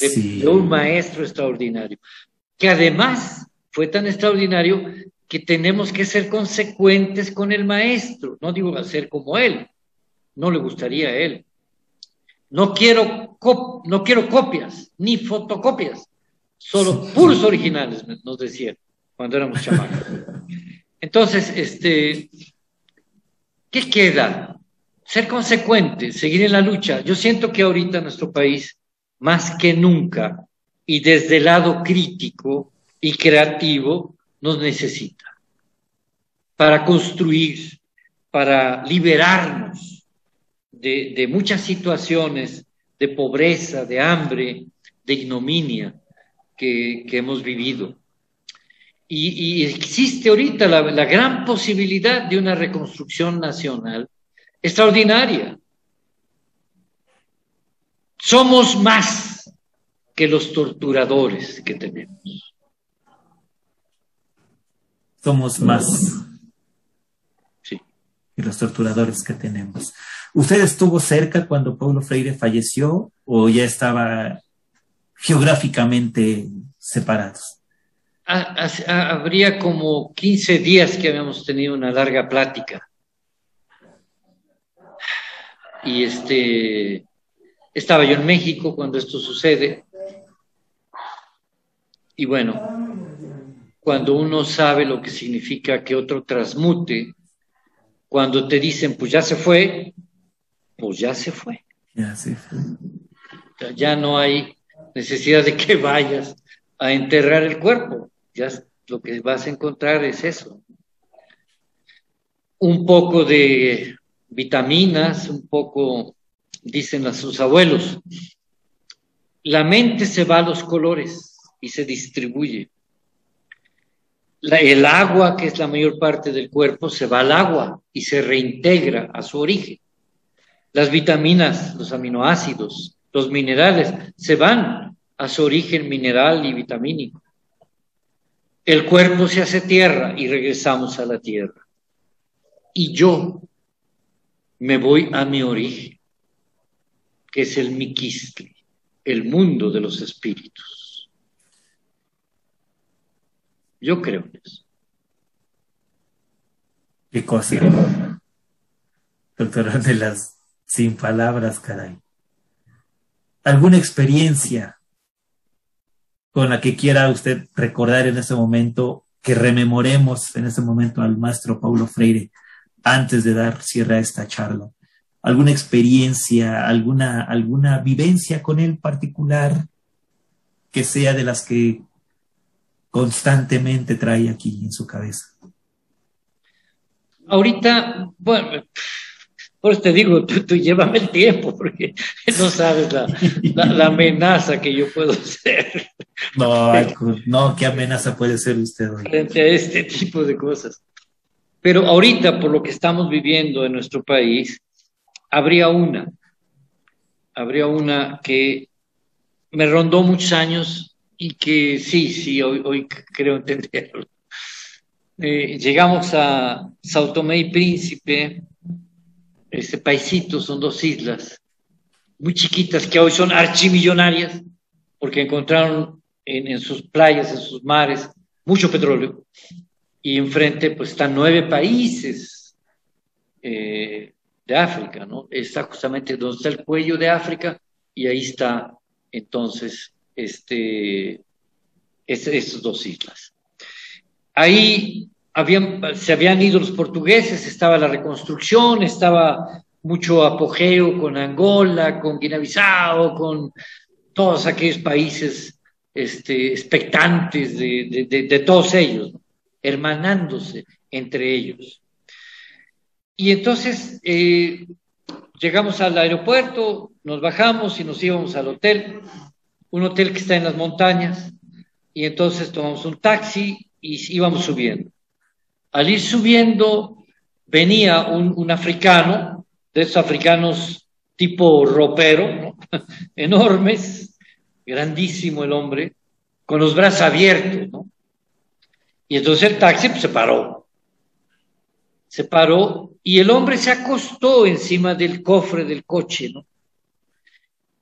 de, un maestro extraordinario, que además fue tan extraordinario que tenemos que ser consecuentes con el maestro, no digo ser como él, no le gustaría a él, no quiero, no quiero copias, ni fotocopias, solo puros originales, nos decía cuando éramos chamacos. Entonces, este, ¿qué queda? Ser consecuente, seguir en la lucha. Yo siento que ahorita nuestro país, más que nunca, y desde el lado crítico y creativo, nos necesita para construir, para liberarnos de, muchas situaciones de pobreza, de hambre, de ignominia que, hemos vivido. Y, existe ahorita la, gran posibilidad de una reconstrucción nacional extraordinaria. Somos más que los torturadores que tenemos. Somos más sí. que los torturadores que tenemos. ¿Usted estuvo cerca cuando Paulo Freire falleció o ya estaba geográficamente separados? Habría como 15 días que habíamos tenido una larga plática. Y este, estaba yo en México cuando esto sucede. Y bueno, cuando uno sabe lo que significa que otro transmute, cuando te dicen, pues ya se fue, pues ya se fue. Ya se fue. Ya no hay necesidad de que vayas a enterrar el cuerpo. Ya lo que vas a encontrar es eso. Un poco de vitaminas, un poco, dicen a sus abuelos. La mente se va a los colores y se distribuye. El agua, que es la mayor parte del cuerpo, se va al agua y se reintegra a su origen. Las vitaminas, los aminoácidos, los minerales se van a su origen mineral y vitamínico. El cuerpo se hace tierra y regresamos a la tierra. Y yo me voy a mi origen, que es el miquistli, el mundo de los espíritus. Yo creo en eso. ¿Qué cosa? Doctora de las sin palabras, caray. ¿Alguna experiencia con la que quiera usted recordar en este momento, que rememoremos en este momento al maestro Paulo Freire antes de dar cierre a esta charla? ¿Alguna experiencia, alguna, alguna vivencia con él particular que sea de las que constantemente trae aquí en su cabeza? Ahorita, bueno, por eso te digo, tú, llévame el tiempo, porque no sabes la, amenaza que yo puedo ser. No, no, ¿qué amenaza puede ser usted hoy? Frente a este tipo de cosas. Pero ahorita, por lo que estamos viviendo en nuestro país, habría una, habría una que me rondó muchos años y que sí, sí, hoy, hoy creo entenderlo. Eh, llegamos a Sao Tomé y Príncipe, este paisito, son dos islas muy chiquitas que hoy son archimillonarias porque encontraron en, sus playas, en sus mares, mucho petróleo. Y enfrente pues están nueve países eh, de África, ¿no? Está justamente donde está el cuello de África y ahí está entonces este, estas dos islas. Ahí habían, se habían ido los portugueses, estaba la reconstrucción, estaba mucho apogeo con Angola, con Guinea-Bissau, con todos aquellos países este, expectantes de, todos ellos, hermanándose entre ellos. Y entonces eh, llegamos al aeropuerto, nos bajamos y nos íbamos al hotel, un hotel que está en las montañas, y entonces tomamos un taxi y íbamos subiendo. Al ir subiendo, venía un, africano, de esos africanos tipo ropero, enormes, grandísimo el hombre, con los brazos abiertos, ¿no? Y entonces el taxi pues, se paró. Se paró y el hombre se acostó encima del cofre del coche, ¿no?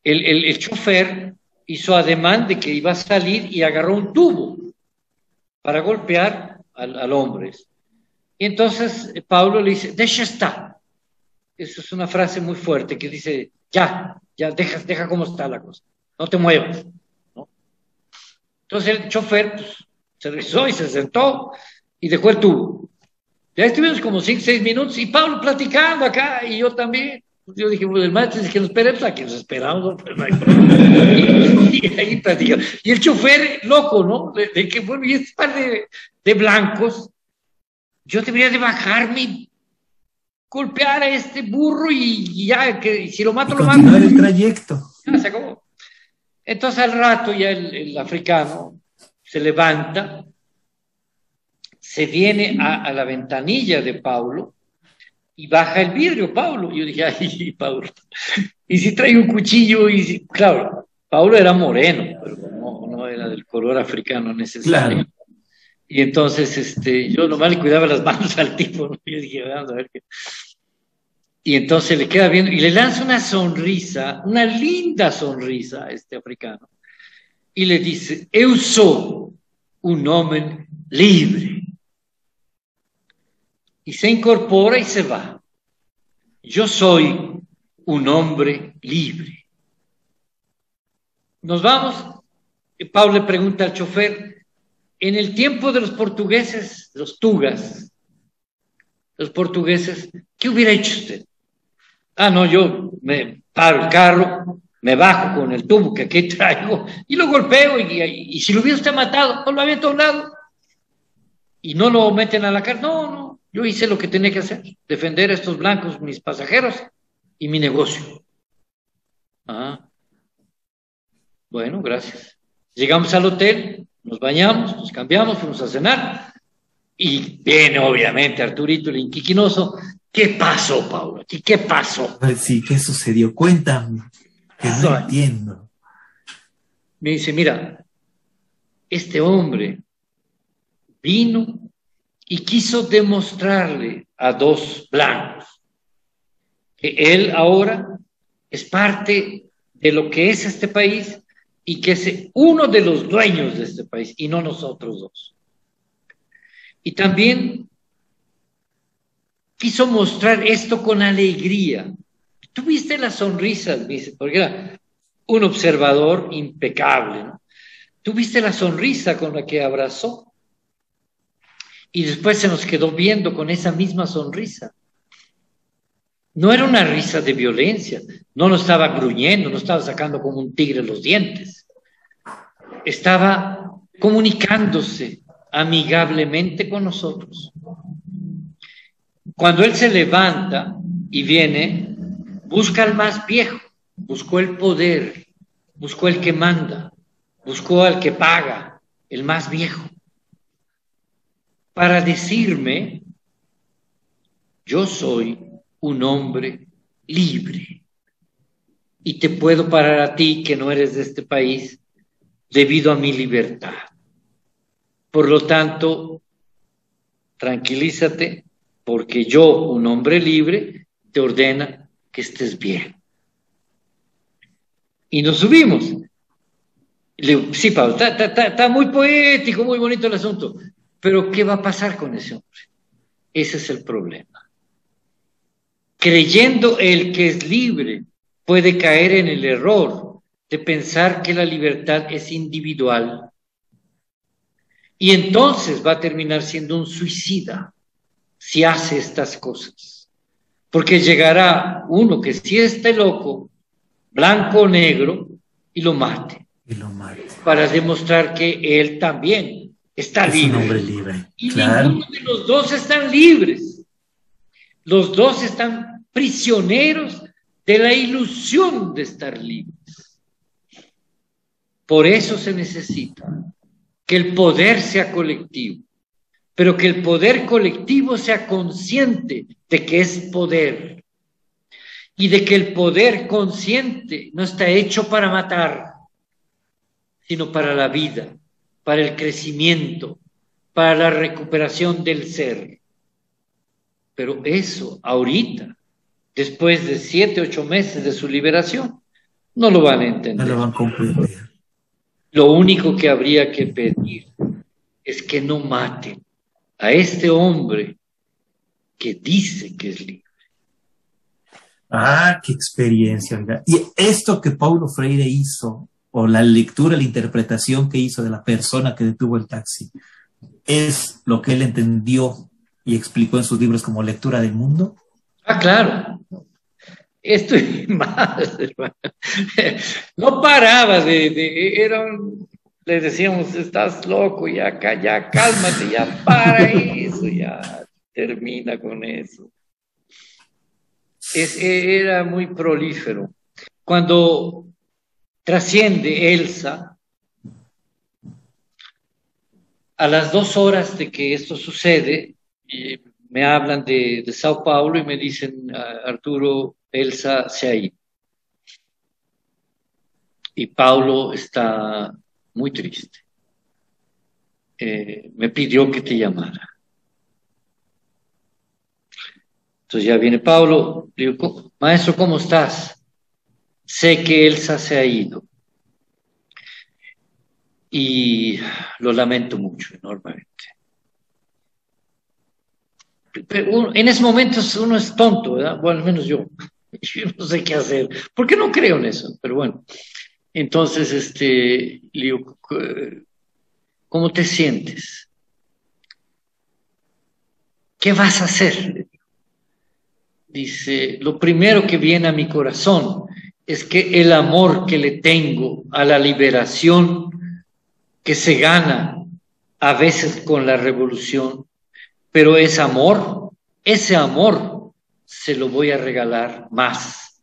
El, el chofer hizo ademán de que iba a salir y agarró un tubo para golpear al, hombre. Y entonces eh, Pablo le dice, deja está. Eso es una frase muy fuerte que dice, ya, ya, deja, deja cómo está la cosa, no te muevas. Entonces el chofer pues, se rezó y se sentó y dejó el tubo. Ya estuvimos como cinco, seis minutos y Pablo platicando acá y yo también. Yo dije, pues el maestro dice que nos esperemos, aquí nos esperamos, pues, y, ahí Y el chofer, loco, ¿no? De, que, bueno, y este par de, de, blancos, yo debería de bajarme, golpear a este burro y, ya, que si lo mato, lo mato. el trayecto. Ya se acabó. Entonces al rato ya el, el africano se levanta, se viene a, a la ventanilla de Pablo, y baja el vidrio, Pablo. Y yo dije, ay, Pablo, y si trae un cuchillo, y si... claro, Pablo era moreno, pero no, no era del color africano necesario. Y entonces, este, yo nomás le cuidaba las manos al tipo, ¿no? yo dije, vamos a ver qué. Y entonces le queda viendo y le lanza una sonrisa, una linda sonrisa a este africano. Y le dice, eu sou un hombre libre y se incorpora y se va. Yo soy un hombre libre. Nos vamos. Pablo le pregunta al chofer, en el tiempo de los portugueses, los tugas, los portugueses, ¿qué hubiera hecho usted? Ah, no, yo me paro el carro, me bajo con el tubo que aquí traigo y lo golpeo y, y, si lo hubiera usted matado, no lo había a un lado y no lo meten a la cárcel. No, no, yo hice lo que tenía que hacer, defender a estos blancos, mis pasajeros y mi negocio. Ah. Bueno, gracias. Llegamos al hotel, nos bañamos, nos cambiamos, fuimos a cenar. Y viene, obviamente, Arturito el inquiquinoso. ¿Qué pasó, Paulo? ¿Qué pasó? Sí, ¿qué sucedió? Cuéntame, que no entiendo. Me dice, mira, este hombre vino y quiso demostrarle a dos blancos que él ahora es parte de lo que es este país y que es uno de los dueños de este país y no nosotros dos. Y también quiso mostrar esto con alegría. Tuviste la sonrisa, dice, porque era un observador impecable. Tuviste la sonrisa con la que abrazó y después se nos quedó viendo con esa misma sonrisa. No era una risa de violencia, no nos estaba gruñendo, no estaba sacando como un tigre los dientes. Estaba comunicándose amigablemente con nosotros. Cuando él se levanta y viene, busca al más viejo, buscó el poder, buscó el que manda, buscó al que paga, el más viejo para decirme, yo soy un hombre libre y te puedo parar a ti que no eres de este país debido a mi libertad. Por lo tanto, tranquilízate porque yo, un hombre libre, te ordena que estés bien. Y nos subimos. Le sí, Pablo, está muy poético, muy bonito el asunto. Pero ¿qué va a pasar con ese hombre? Ese es el problema. Creyendo el que es libre, puede caer en el error de pensar que la libertad es individual. Y entonces va a terminar siendo un suicida si hace estas cosas. porque llegará uno que sí esté loco, blanco o negro, y lo mate. Y lo mate. Para demostrar que él también está Es libre. un hombre libre. Y claro. ninguno de los dos están libres. Los dos están prisioneros de la ilusión de estar libres. Por eso se necesita que el poder sea colectivo, pero que el poder colectivo sea consciente de que es poder y de que el poder consciente no está hecho para matar, sino para la vida, para el crecimiento, para la recuperación del ser. Pero eso ahorita, después de siete, ocho meses de su liberación, no lo van a No entender. lo van a comprender. Lo único que habría que pedir es que no maten a este hombre que dice que es libre. Ah, qué experiencia. Y esto que Paulo Freire hizo, o la lectura, la interpretación que hizo de la persona que detuvo el taxi, es lo que él entendió y explicó en sus libros como lectura del mundo. Ah, claro. Esto y más, hermano. No paraba de, le decíamos, estás loco, ya, ya, cálmate, ya para eso, ya, termina con eso. Es- e- era muy prolífero. Cuando trasciende Elsa, a las dos horas de que esto sucede, me hablan de, de Sao Paulo y me dicen, "Ah, Arturo, Elsa se ha ido. Y Paulo está muy triste. Eh, me pidió que te llamara. Entonces ya viene Paulo, digo, "¿Cómo- maestro, ¿cómo estás? Sé que Elsa se ha ido. Y lo lamento mucho, enormemente. En ese momento uno es tonto, ¿verdad? Bueno, al menos yo. Yo no sé qué hacer. Porque no creo en eso, pero bueno. Entonces, este, le digo, "C- ¿cómo te sientes? ¿Qué vas a hacer? Dice, lo primero que viene a mi corazón es que el amor que le tengo a la liberación que se gana a veces con la revolución, pero es amor, ese amor se lo voy a regalar más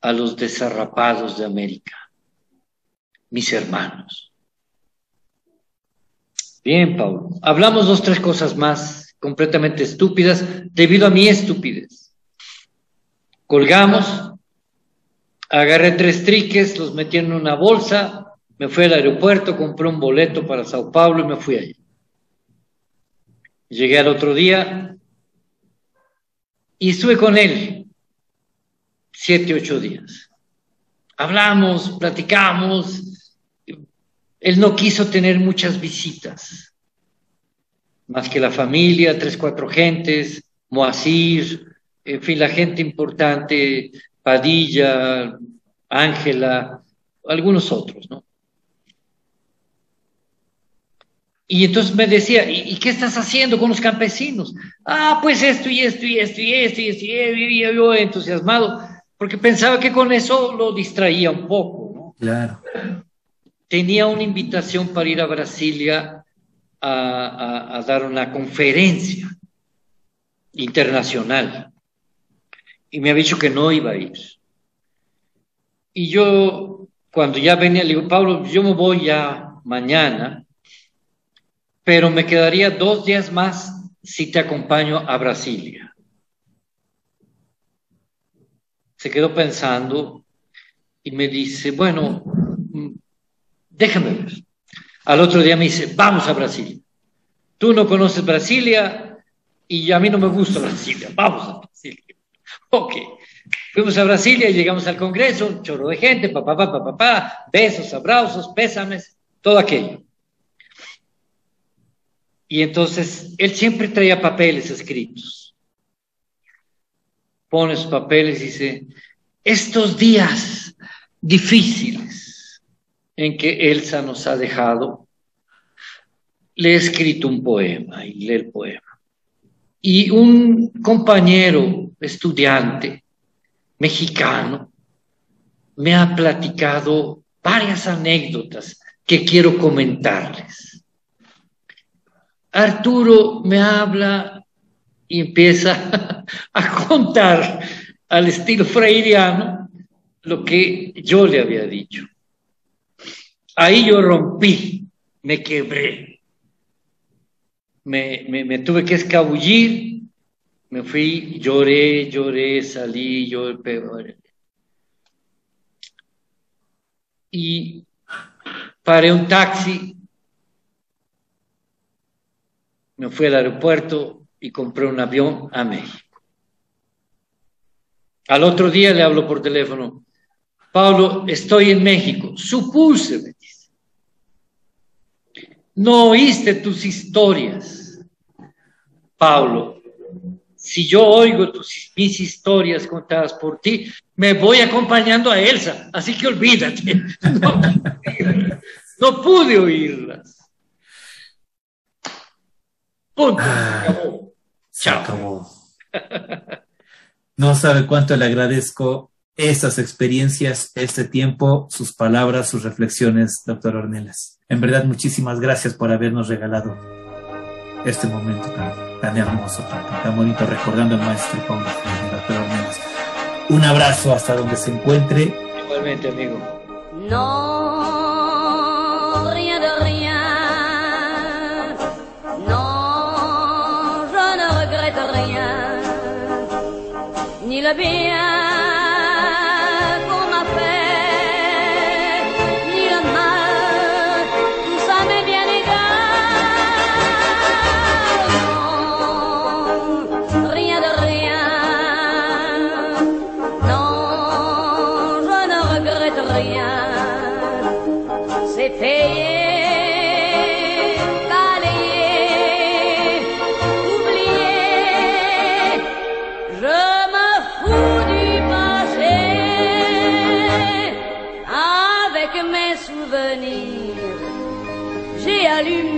a los desarrapados de América, mis hermanos. Bien, Pablo. Hablamos dos, tres cosas más completamente estúpidas debido a mi estupidez. Colgamos, agarré tres triques, los metí en una bolsa, me fui al aeropuerto, compré un boleto para Sao Paulo y me fui allí. Llegué al otro día y estuve con él siete, ocho días. Hablamos, platicamos. Él no quiso tener muchas visitas, más que la familia, tres, cuatro gentes, Moacir, en fin, la gente importante, Padilla, Ángela, algunos otros, ¿no? Y entonces me decía, ¿y, qué estás haciendo con los campesinos? Ah, pues esto y esto y esto y esto y esto y yo entusiasmado, porque pensaba que con eso lo distraía un poco, ¿no? Claro. Tenía una invitación para ir a Brasilia a dar una conferencia internacional y me había dicho que no iba a ir. Y yo, cuando ya venía, le digo, Pablo, yo me voy ya mañana, pero me quedaría dos días más si te acompaño a Brasilia. Se quedó pensando y me dice, bueno, mm, déjame ver. Al otro día me dice, vamos a Brasilia. Tú no conoces Brasilia y a mí no me gusta Brasilia. Vamos a Brasilia. Ok. Fuimos a Brasilia y llegamos al Congreso, un chorro de gente, papá, papá, papá, besos, abrazos, pésames, todo aquello. Y entonces él siempre traía papeles escritos. Pone sus papeles y dice, estos días difíciles en que Elsa nos ha dejado, le he escrito un poema y lee el poema. Y un compañero estudiante mexicano, me ha platicado varias anécdotas que quiero comentarles. Arturo me habla y empieza a contar al estilo freiriano lo que yo le había dicho. Ahí yo rompí, me quebré, me, me, tuve que escabullir, me fui, lloré, lloré, salí, yo peor. Y paré un taxi, me fui al aeropuerto y compré un avión a México. Al otro día le hablo por teléfono, Pablo, estoy en México, supuse, me dice. No oíste tus historias. Pablo, si yo oigo tus, mis historias contadas por ti, me voy acompañando a Elsa, así que olvídate. No, pude oírlas. Punto. Chao. No sabe cuánto le agradezco estas experiencias, este tiempo, sus palabras, sus reflexiones, doctor Ornelas. En verdad, muchísimas gracias por habernos regalado este momento tan, hermoso, tan, bonito, recordando al maestro Paulo. Un abrazo hasta donde se encuentre. Igualmente, amigo. No, rien de rien. No, je ne regrette rien. Ni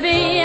Ni